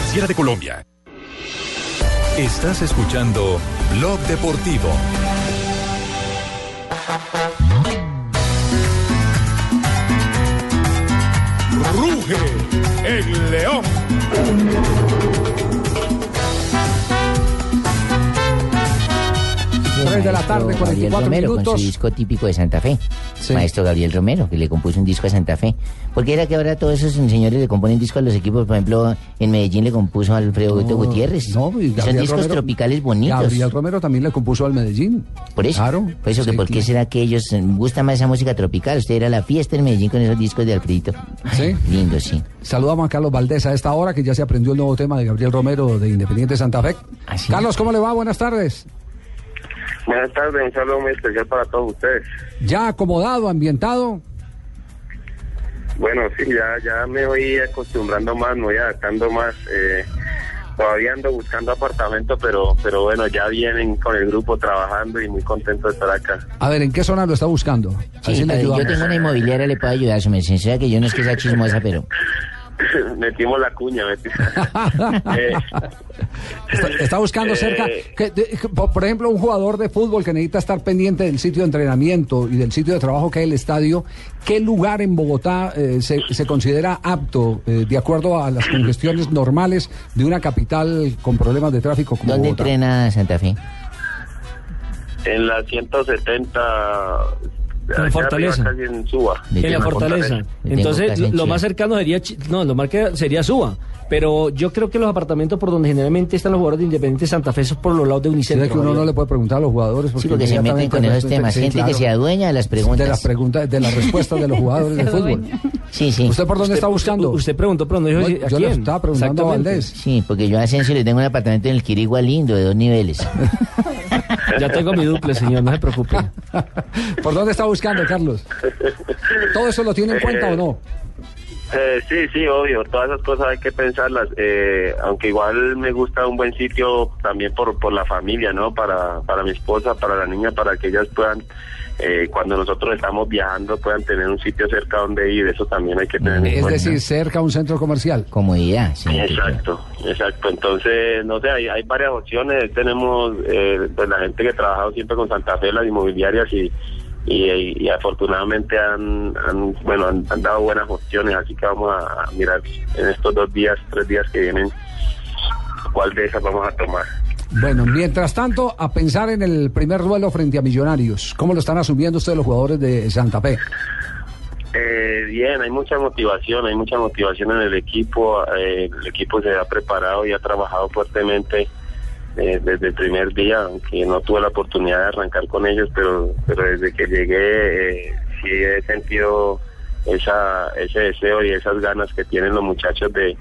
Superfinanciera de Colombia. Estás escuchando Blog Deportivo. Ruge el león. Tres de la tarde, Maestro Gabriel 44 Romero con minutos. su disco típico de Santa Fe. Maestro Gabriel Romero, que le compuso un disco a Santa Fe. Porque era que ahora todos esos señores le componen discos a los equipos. Por ejemplo, en Medellín le compuso a Alfredo Guto Gutiérrez. No, y son discos Romero- tropicales bonitos. Gabriel Romero también le compuso al Medellín. Por eso. Claro. Por eso, que Sí, ¿por qué claro. será que ellos gusta más esa música tropical? Usted era la fiesta en Medellín con esos discos de Alfredito. Sí. [LAUGHS] Lindo, sí. Saludamos a Carlos Valdés a esta hora que ya se aprendió el nuevo tema de Gabriel Romero de Independiente Santa Fe. Carlos, ¿cómo le va? Buenas tardes. Buenas tardes, un saludo muy especial para todos ustedes. ¿Ya acomodado, ambientado? Bueno, sí, ya, ya me voy acostumbrando más, me voy adaptando más. eh, todavía ando buscando apartamento, pero, pero bueno, ya vienen con el grupo trabajando y muy contento de estar acá. A ver, ¿en qué zona lo está buscando? Sí, si yo tengo una inmobiliaria, le puedo ayudar, su merced. Que yo no es que sea chismosa, pero... [LAUGHS] Metimos la cuña, metimos. [LAUGHS] Eh, Está, está buscando Eh, cerca, que- de- que, por ejemplo, un jugador de fútbol que necesita estar pendiente del sitio de entrenamiento y del sitio de trabajo que es el estadio, ¿qué lugar en Bogotá eh, se, se considera apto eh, de acuerdo a las congestiones normales de una capital con problemas de tráfico como ¿Dónde Bogotá? entrena Santa Fe? en la 170. Allá arriba, Fortaleza. casi en Suba. En la fortaleza. Entonces, lo, más cercano sería, Chi- no, lo más que sería Suba. Pero yo creo que los apartamentos por donde generalmente están los jugadores de Independiente Santa Fe son por los lados de Sí, Unicentro. es que uno no le puede preguntar a los jugadores porque, Sí, porque se meten con esos temas. sí, Gente que se adueña de las preguntas. De las preguntas, de las respuestas de los [LAUGHS] jugadores de fútbol. Sí, sí. ¿Usted por dónde está buscando? Usted preguntó, pero no dijo No, si- a yo le estaba preguntando a. Valdés. Sí, porque yo a Asensio le tengo un apartamento en el Quirigua lindo, de dos niveles. [LAUGHS] Ya tengo mi duple, señor, no se preocupe. [LAUGHS] ¿Por dónde está buscando, Carlos? ¿Todo eso lo tiene en cuenta o no? Eh, sí, sí, obvio, todas esas cosas hay que pensarlas, eh, aunque igual me gusta un buen sitio también por, por la familia, ¿no? Para, para mi esposa, para la niña, para que ellas puedan, eh, cuando nosotros estamos viajando, puedan tener un sitio cerca donde ir, eso también hay que tener en Es cuenta. decir, cerca a un centro comercial. Comodidad, sí. Exacto, exacto. Entonces, no sé, hay, hay varias opciones. Tenemos eh, pues, la gente que ha trabajado siempre con Santa Fe, las inmobiliarias, y, y, y afortunadamente han, han bueno han, han dado buenas opciones. Así que vamos a, a mirar en estos dos días, tres días que vienen, cuál de esas vamos a tomar. Bueno, mientras tanto, a pensar en el primer duelo frente a Millonarios. ¿Cómo lo están asumiendo ustedes los jugadores de Santa Fe? Eh, bien, hay mucha motivación, hay mucha motivación en el equipo. eh, el equipo se ha preparado y ha trabajado fuertemente eh, desde el primer día, aunque no tuve la oportunidad de arrancar con ellos, pero, pero desde que llegué eh, sí he sentido esa, ese deseo y esas ganas que tienen los muchachos de,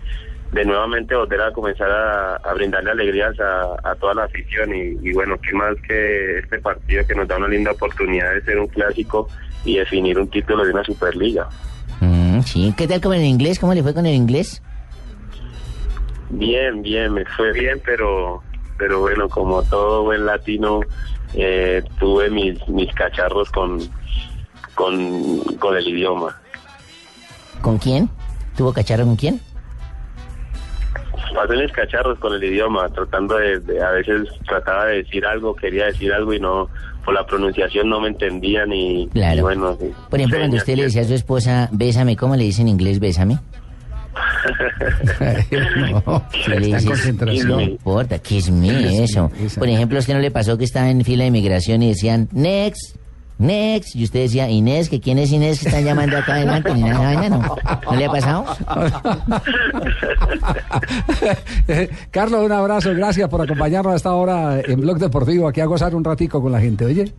de nuevamente volver a comenzar a, a brindarle alegrías a, a toda la afición y, y bueno, qué más que este partido que nos da una linda oportunidad de ser un clásico y definir un título de una Superliga. Mm, sí, ¿qué tal con el inglés? ¿Cómo le fue con el inglés? Bien, bien, me fue bien, pero pero bueno, como todo buen latino, eh, tuve mis, mis cacharros con, con, con el idioma. ¿Con quién? ¿Tuvo cacharro con quién? Pasé mis cacharros con el idioma, tratando de, de- a veces trataba de decir algo, quería decir algo y no, por la pronunciación no me entendían y, Claro. y bueno. sí. Por ejemplo, cuando usted le decía a su esposa, bésame, ¿cómo le dice en inglés bésame? [LAUGHS] [LAUGHS] ¿Qué le está en dices? concentración. No importa, kiss me, eso. Por ejemplo, ¿a usted no le pasó que estaba en fila de inmigración y decían, next, next? Y usted decía, Inés, que quién es Inés que están llamando acá adelante? Ni nada, ¿no? ¿No le ha pasado? [LAUGHS] Carlos, un abrazo, gracias por acompañarnos a esta hora en Blog Deportivo, aquí a gozar un ratico con la gente, oye.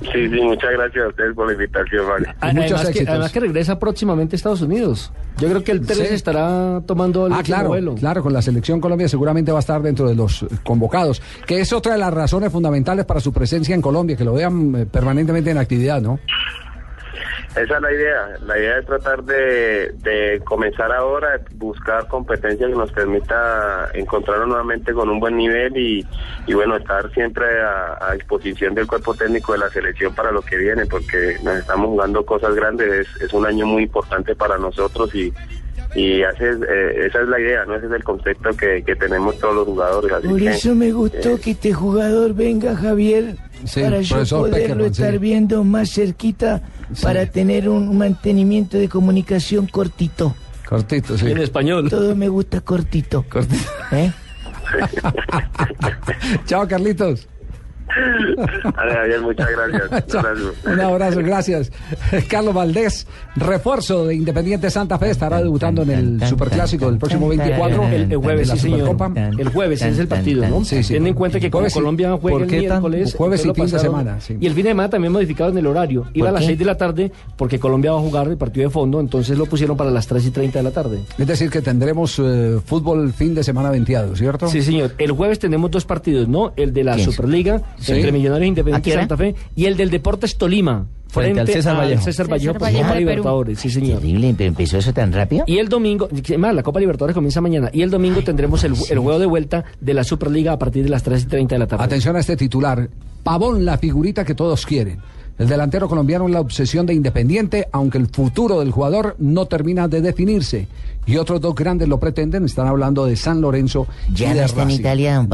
Sí, sí, muchas gracias a ustedes por la invitación, vale. Además que, además que regresa próximamente a Estados Unidos. Yo creo que el 3 Sí. estará tomando el Ah, claro, vuelo. claro, con la selección Colombia seguramente va a estar dentro de los eh, convocados, que es otra de las razones fundamentales para su presencia en Colombia, que lo vean eh, permanentemente en actividad, ¿no? Esa es la idea. La idea es tratar de, de comenzar ahora, buscar competencia que nos permita encontrarnos nuevamente con un buen nivel y, y bueno, estar siempre a, a disposición del cuerpo técnico de la selección para lo que viene, porque nos estamos jugando cosas grandes. Es, es un año muy importante para nosotros y, y hace, eh, esa es la idea, ¿no? Ese es el concepto que, que tenemos todos los jugadores. Así Por que, eso me gustó eh, que este jugador venga, Javier, Sí, para yo poderlo Peckerman, sí. estar viendo más cerquita, para tener un mantenimiento de comunicación cortito. Cortito, sí. En español. Todo me gusta cortito. ¿Eh? [LAUGHS] Chao, Carlitos. [LAUGHS] Vale, Javier, muchas gracias. [LAUGHS] Un abrazo. Un abrazo, gracias. Carlos Valdés, refuerzo de Independiente Santa Fe, estará debutando en el Superclásico del próximo 24. El, el jueves, sí, señor. El jueves es el partido, ¿no? Sí, sí. Ten en cuenta que como Colombia juega ¿por el miércoles. jueves y fin de semana, sí. Y el fin de semana también modificaron el horario. Iba a las qué? 6 de la tarde porque Colombia va a jugar el partido de fondo, entonces lo pusieron para las 3 y 30 de la tarde. Es decir, que tendremos eh, fútbol fin de semana venteado, ¿cierto? Sí, señor. El jueves tenemos dos partidos, ¿no? El de la. Superliga Sí. entre Millonarios e ¿A Independiente? Santa Fe y el del Deportes Tolima Frente al César Vallejo. César Vallejo por Vallejo Copa de Perú. Libertadores, sí, señor. Terrible, pero empezó eso tan rápido. Y el domingo, más, la Copa Libertadores comienza mañana. Y el domingo tendremos el, el juego de vuelta de la Superliga a partir de las 3 y 30 de la tarde. Atención a este titular. Pavón, la figurita que todos quieren. El delantero colombiano es la obsesión de Independiente, aunque el futuro del jugador no termina de definirse. Y otros dos grandes lo pretenden, están hablando de San Lorenzo ¿Ya y no de está en. Italia,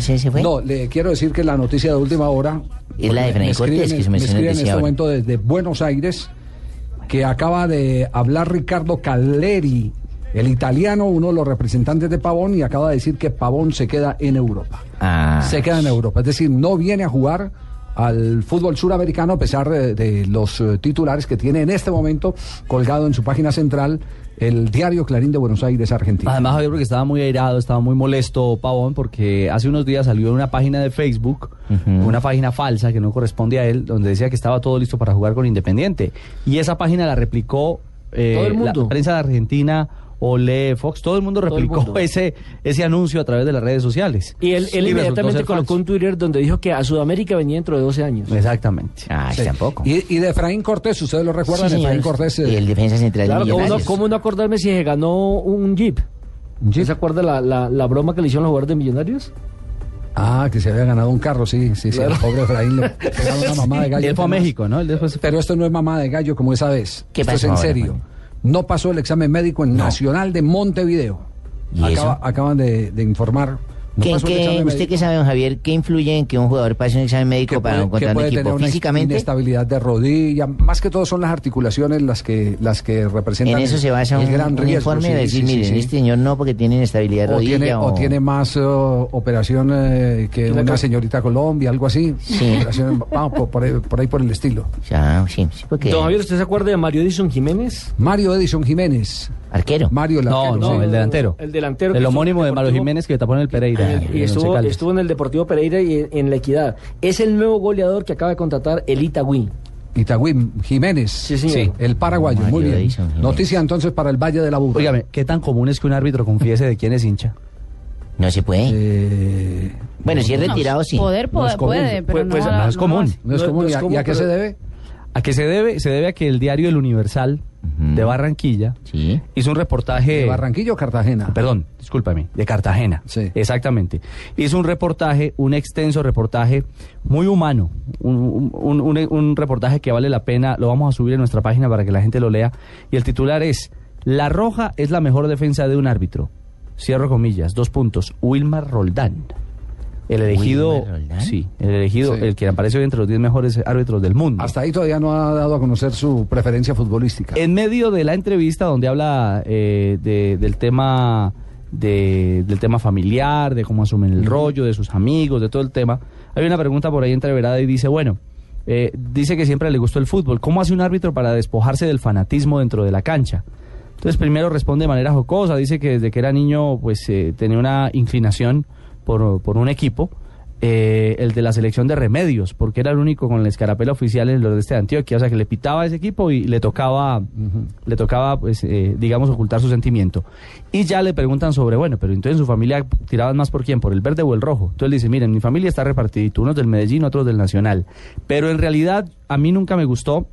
se fue? No, le quiero decir que la noticia de última hora... Es la de me Cortés, que su me nos escriben en este ahora. momento desde Buenos Aires que acaba de hablar Ricardo Caleri, el italiano, uno de los representantes de Pavón, y acaba de decir que Pavón se queda en Europa. Ah. Se queda en Europa, es decir, no viene a jugar al fútbol suramericano a pesar de, de los eh, titulares que tiene en este momento colgado en su página central el diario Clarín de Buenos Aires, Argentina. Además, Javier, porque estaba muy airado, estaba muy molesto Pavón, porque hace unos días salió una página de Facebook, una página falsa que no corresponde a él, donde decía que estaba todo listo para jugar con Independiente. Y esa página la replicó eh, la prensa de Argentina, Ole, Fox, todo el mundo el replicó mundo. ese, ese anuncio a través de las redes sociales. Y él, él Y inmediatamente colocó falso. un Twitter donde dijo que a Sudamérica venía dentro de 12 años. Exactamente. Ah, Sí. Y, y de Efraín Cortés, ustedes lo recuerdan, Sí. Efraín Cortés. eh, El defensa central Claro, ¿cómo no, Millonarios. cómo no acordarme si se ganó un Jeep? ¿Se acuerda la, la, la broma que le hicieron los jugadores de Millonarios? Ah, que se había ganado un carro, sí, sí, sí. Claro. El pobre Efraín le [LAUGHS] pegaron una mamá de gallo. Él fue a México, ¿no? Él después Pero esto no es mamá de gallo como esa vez. ¿Qué esto es en serio. No pasó el examen médico en Nacional de Montevideo. Acaba- acaban de, de informar. No ¿Qué- examen ¿Usted qué sabe, don Javier? ¿Qué influye en que un jugador pase un examen médico para puede- encontrar un equipo? tener una ¿Físicamente? inestabilidad de rodilla, más que todo son las articulaciones las que las que representan En eso el- se basa el un, gran un riesgo. informe sí, de decir, sí, sí, miren, sí. este señor no porque tiene inestabilidad de o rodilla tiene, o tiene más eh, operación eh, que una ca- señorita Colombia, algo así. Sí. Operación- vamos, por, por ahí, por ahí por el estilo. Ya, sí, sí, porque... Don Javier, ¿usted se acuerda de Mario Edison Jiménez? Mario Edison Jiménez. ¿Arquero? Mario el No, arquero, no, sí. el delantero. El delantero. El homónimo de en Mario Jiménez que tapó en el Pereira. Y, en estuvo, Caldas. estuvo en el Deportivo Pereira y en, en La Equidad. Es el nuevo goleador que acaba de contratar el Itagüí. Itagüí, Jiménez. señor. El paraguayo, Mario muy bien. Edison. Noticia entonces para el Valle de la Burra. Óigame, ¿qué tan común es que un árbitro confiese de quién es hincha? No se puede. Eh, bueno, si es retirado, sí. Poder, No es poder, común. puede, pero Pues- pues no, no es común. No es común. ¿Y a- y a qué se debe? ¿A qué se debe? Se debe a que el diario El Universal de Barranquilla hizo un reportaje... ¿De Barranquilla o Cartagena? Perdón, discúlpame, de Cartagena. Sí. Exactamente. Hizo un reportaje, un extenso reportaje muy humano, un, un- un- un reportaje que vale la pena, lo vamos a subir en nuestra página para que la gente lo lea. Y el titular es, La Roja es la mejor defensa de un árbitro. Cierro comillas, dos puntos, Wilmar Roldán. El elegido, sí, el elegido, Sí. el que apareció entre los 10 mejores árbitros del mundo. Hasta ahí todavía no ha dado a conocer su preferencia futbolística. En medio de la entrevista donde habla eh, de- del tema de- del tema familiar, de cómo asumen el rollo, de sus amigos, de todo el tema, hay una pregunta por ahí entreverada y dice, bueno, eh, dice que siempre le gustó el fútbol. ¿Cómo hace un árbitro para despojarse del fanatismo dentro de la cancha? Entonces primero responde de manera jocosa, dice que desde que era niño pues eh, tenía una inclinación por, por un equipo, eh, el de la selección de remedios, porque era el único con la escarapela oficial en el nordeste de Antioquia, o sea que le pitaba a ese equipo y le tocaba, le tocaba pues eh, digamos ocultar su sentimiento. Y ya le preguntan sobre, bueno, pero entonces en su familia tiraban más por quién, por el verde o el rojo. Entonces le dice, miren, mi familia está repartidito, unos del Medellín, otros del Nacional. Pero en realidad a mí nunca me gustó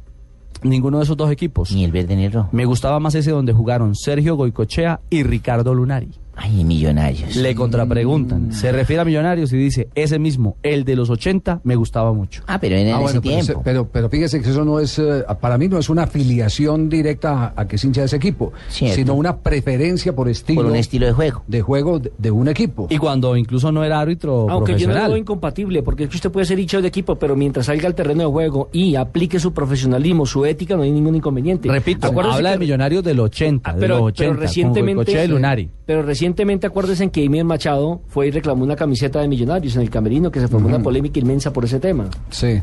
ninguno de esos dos equipos. Ni el verde ni el rojo. Me gustaba más ese donde jugaron Sergio Goicochea y Ricardo Lunari. Ay, millonarios. Le contrapreguntan. Se refiere a Millonarios y dice, ese mismo, el de los 80, me gustaba mucho. Ah, pero en Ah, bueno, pero, ese- pero, pero fíjese que eso no es, eh, para mí no es una afiliación directa a, a que es hincha de ese equipo, Cierto. sino una preferencia por estilo. Por un estilo de juego. De juego de, de un equipo. Y cuando incluso no era árbitro Aunque yo no lo profesional. veo incompatible, porque es que usted puede ser hincha de equipo, pero mientras salga al terreno de juego y aplique su profesionalismo, su ética, no hay ningún inconveniente. Repito, habla que- de Millonarios del 80, de pero, los 80, pero recientemente, con y Lunari. pero recientemente acuérdense que Emir Machado fue y reclamó una camiseta de Millonarios en el camerino, que se formó una polémica inmensa por ese tema. Sí.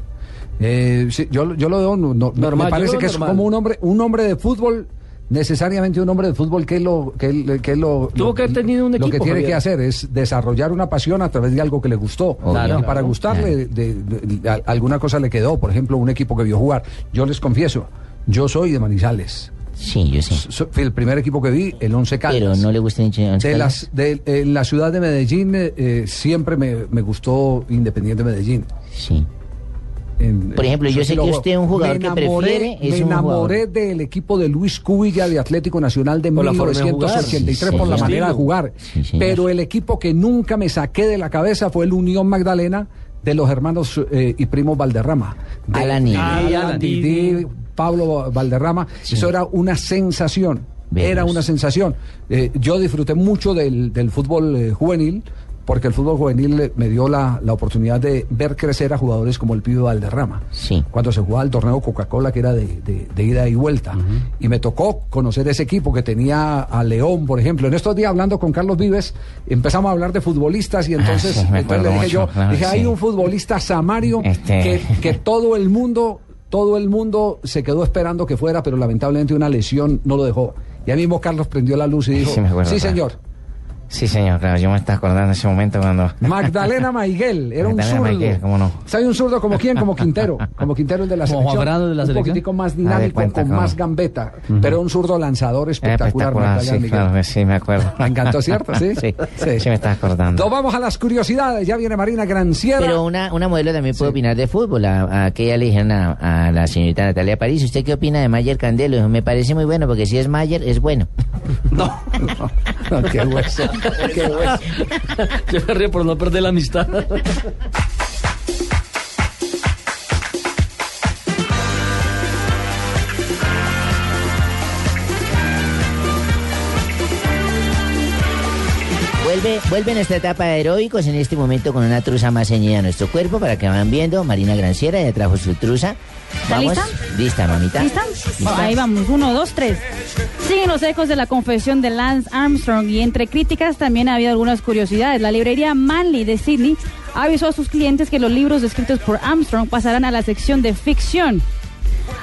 Eh, sí, yo, yo lo veo, no- no- Normal, me parece que es como un hombre, un hombre de fútbol, necesariamente un hombre de fútbol que lo que, que lo, Tuvo que haber tenido un lo que equipo, tiene Javier. que hacer es desarrollar una pasión a través de algo que le gustó. Claro. Y para gustarle, de- de- de- a- alguna cosa le quedó. Por ejemplo, un equipo que vio jugar. Yo les confieso, yo soy de Manizales. Sí, yo sí. So- fui el primer equipo que vi, el Once Caldas. Pero no le gusta ni Once De Caldas. las, de, en la ciudad de Medellín eh, eh, siempre me, me gustó Independiente Medellín. Sí. En- Por ejemplo, yo sé que usted es un jugador Me que prefiere, es me enamoré del equipo de Luis Cubilla de Atlético Nacional de Por la forma de jugar. 1983 Sí, por la manera de jugar. Sí. Pero el equipo que nunca me saqué de la cabeza fue el Unión Magdalena de los hermanos eh, y primos Valderrama. De- Alan y- Alan, Alan, Didi, Didi. Pablo Valderrama. Eso era una sensación. Era una sensación. Eh, yo disfruté mucho del, del fútbol eh, juvenil porque el fútbol juvenil me dio la, la oportunidad de ver crecer a jugadores como el pibe Valderrama. Sí. Cuando se jugaba el torneo Coca-Cola, que era de, de- de ida y vuelta. Y me tocó conocer ese equipo que tenía a León, por ejemplo. En estos días, hablando con Carlos Vives, empezamos a hablar de futbolistas y entonces, Ah, sí, me entonces le dije yo, claro, dije, hay un futbolista Samario Este- que, que todo el mundo, todo el mundo se quedó esperando que fuera, pero lamentablemente una lesión no lo dejó. Y ahí mismo Carlos prendió la luz y dijo, Sí, sí señor. Sí, señor, claro, yo me estaba acordando en ese momento cuando... Magdalena Maiguel, era un zurdo. Maiguel, ¿cómo no? ¿Sabe un zurdo como quién? Como Quintero. Como Quintero el de la Como selección. De la un selección. poquitico más Ah, de dinámico, cuenta, con cómo. más gambeta. Pero un zurdo lanzador espectacular, Espectacular, Magdalena sí, Miguel. claro, sí, me acuerdo. Me encantó, ¿cierto? Sí. [LAUGHS] Sí, Sí. sí, me estaba acordando. Nos vamos a las curiosidades. Ya viene Marina Granciera. Pero una, una modelo también puede opinar de fútbol. A, a que ella le dijeron a, a la señorita Natalia París, ¿usted qué opina de Mayer Candelo? Me parece muy bueno, porque si es Mayer, es bueno. [LAUGHS] [LAUGHS] No, qué hueso. [LAUGHS] [LAUGHS] Yo me río por no perder la amistad. Vuelve, vuelve nuestra etapa de heroicos en este momento con una truza más ceñida a nuestro cuerpo para que van viendo. Marina Granciera ya trajo su truza. ¿Está Vamos. lista? Lista, mamita. ¿Lista? Lista. Ahí vamos, uno, dos, tres. Siguen los ecos de la confesión de Lance Armstrong y entre críticas también ha habido algunas curiosidades. La librería Manley de Sydney avisó a sus clientes que los libros escritos por Armstrong pasarán a la sección de ficción.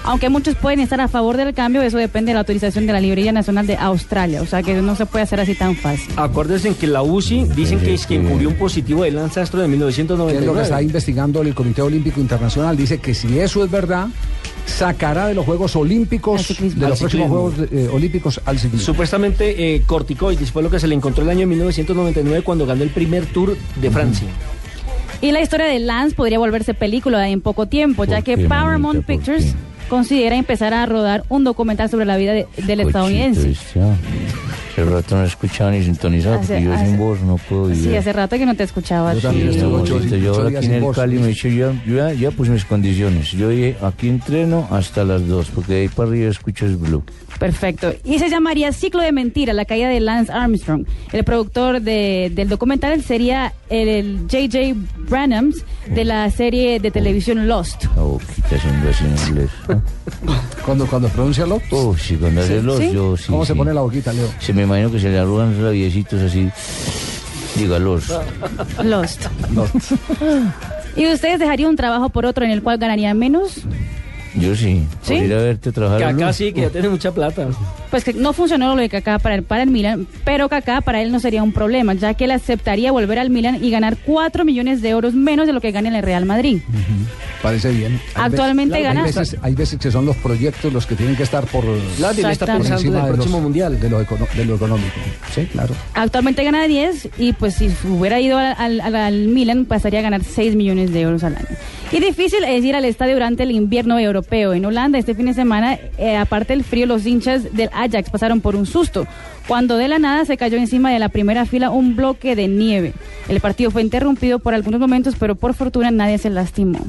Aunque muchos pueden estar a favor del cambio, eso depende de la autorización de la Librería Nacional de Australia. O sea que no se puede hacer así tan fácil. Acuérdense que la UCI dicen que es quien cubrió un positivo de Lance Armstrong de ¿Qué es lo que está 1999. investigando el Comité Olímpico Internacional? Dice que si eso es verdad, sacará de los Juegos Olímpicos, de los próximos. Juegos eh, Olímpicos al ciclismo. Supuestamente eh, corticoides fue lo que se le encontró el año 1999 cuando ganó el primer Tour de Francia. Y la historia de Lance podría volverse película en poco tiempo, ya que Paramount Pictures considera empezar a rodar un documental sobre la vida de- del estadounidense. Hace rato no escuchaba ni sintonizado Hace- porque yo hace- sin voz no puedo. y Sí, hace rato que no te escuchaba. Yo sí. también estoy ocho- bonito. Yo ahora aquí en el voz. Cali me he dicho, ya, yo ya, ya puse mis condiciones. Yo dije, aquí entreno hasta las 2, porque de ahí para arriba escucho el blue. Perfecto. Y se llamaría Ciclo de Mentira, la caída de Lance Armstrong. El productor de- del documental sería el, el J.J. Branhams de la serie de televisión Lost. La boquita haciendo así en inglés. [LAUGHS] Cuando, cuando pronuncia Lost. Oh, sí, cuando ¿Sí? yo sí. ¿Cómo se sí. pone la boquita, Leo? Se me imagino que se le arrugan los labiecitos así. Diga los. Lost. ¿Y ustedes dejarían un trabajo por otro en el cual ganarían menos? Yo sí. ¿Sí? Por ir a verte trabajar. Kaká sí, que ya tiene mucha plata. Pues que no funcionó lo de Kaká para el, para el Milan, pero Kaká para él no sería un problema, ya que él aceptaría volver al Milan y ganar 4 millones de euros menos de lo que gana en el Real Madrid. Parece bien. Hay Actualmente veces- gana- Hay veces, hay veces que son los proyectos los que tienen que estar por, le está pensando en encima el de, próximo los- mundial. de, lo econo- de lo económico. Sí, claro. Actualmente gana 10 y pues si hubiera ido al, al- al- al Milan pasaría a ganar 6 millones de euros al año. Y difícil es ir al estadio durante el invierno europeo. En Holanda este fin de semana, eh, aparte del frío, los hinchas del Ajax pasaron por un susto. Cuando de la nada se cayó encima de la primera fila un bloque de nieve. El partido fue interrumpido por algunos momentos, pero por fortuna nadie se lastimó.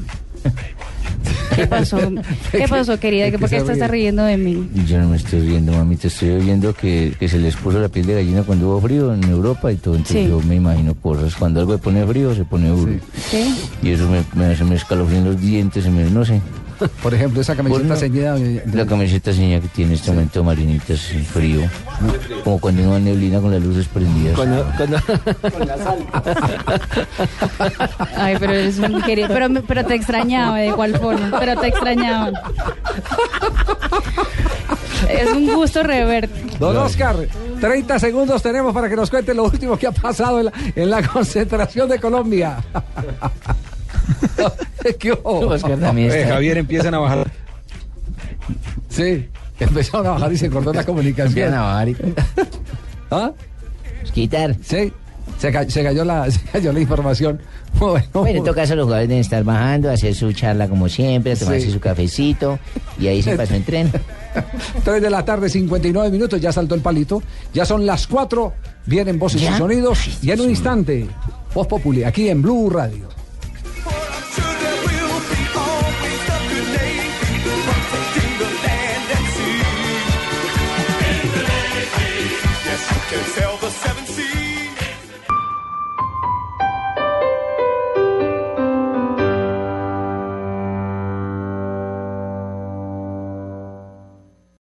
¿Qué pasó? ¿Qué pasó, querida? ¿Por qué estás riendo de mí? Yo no me estoy riendo, mami. Te estoy oyendo que, que se les puso la piel de gallina cuando hubo frío en Europa y todo. Entonces Sí. yo me imagino cosas. Cuando algo se pone frío, se pone duro. ¿Sí? Y eso me, me hace me escalofrían los dientes, se me, no sé. Por ejemplo, esa camiseta Bueno, ceñida La camiseta seña que tiene este momento Marinitas sí, frío. Como cuando uno va neblina con las luces prendidas. Cuando, cuando- [LAUGHS] Ay, pero eres un querido. Pero, me- pero te extrañaba, ¿de cuál forma? Pero te extrañaba. Es un gusto reverte. Don Oscar, 30 segundos tenemos para que nos cuente lo último que ha pasado en la, en la concentración de Colombia. [LAUGHS] [LAUGHS] ¿Qué Eh, Javier, empiezan a bajar. Sí, empezaron a bajar y se cortó la comunicación. Empiezan a bajar y- [LAUGHS] ¿Ah? Quitar. Sí, se, ca- se cayó, la, [LAUGHS] se cayó la información. Bueno, Bueno, en todo caso los jugadores deben estar bajando, hacer su charla como siempre, tomarse Sí. su cafecito y ahí se pasó en tren. 3 de la tarde, 59 minutos, ya saltó el palito. Ya son las 4, vienen voces ¿Ya? y sonidos. Y en un instante, Voz Populi, aquí en Blue Radio. Can tell the seven.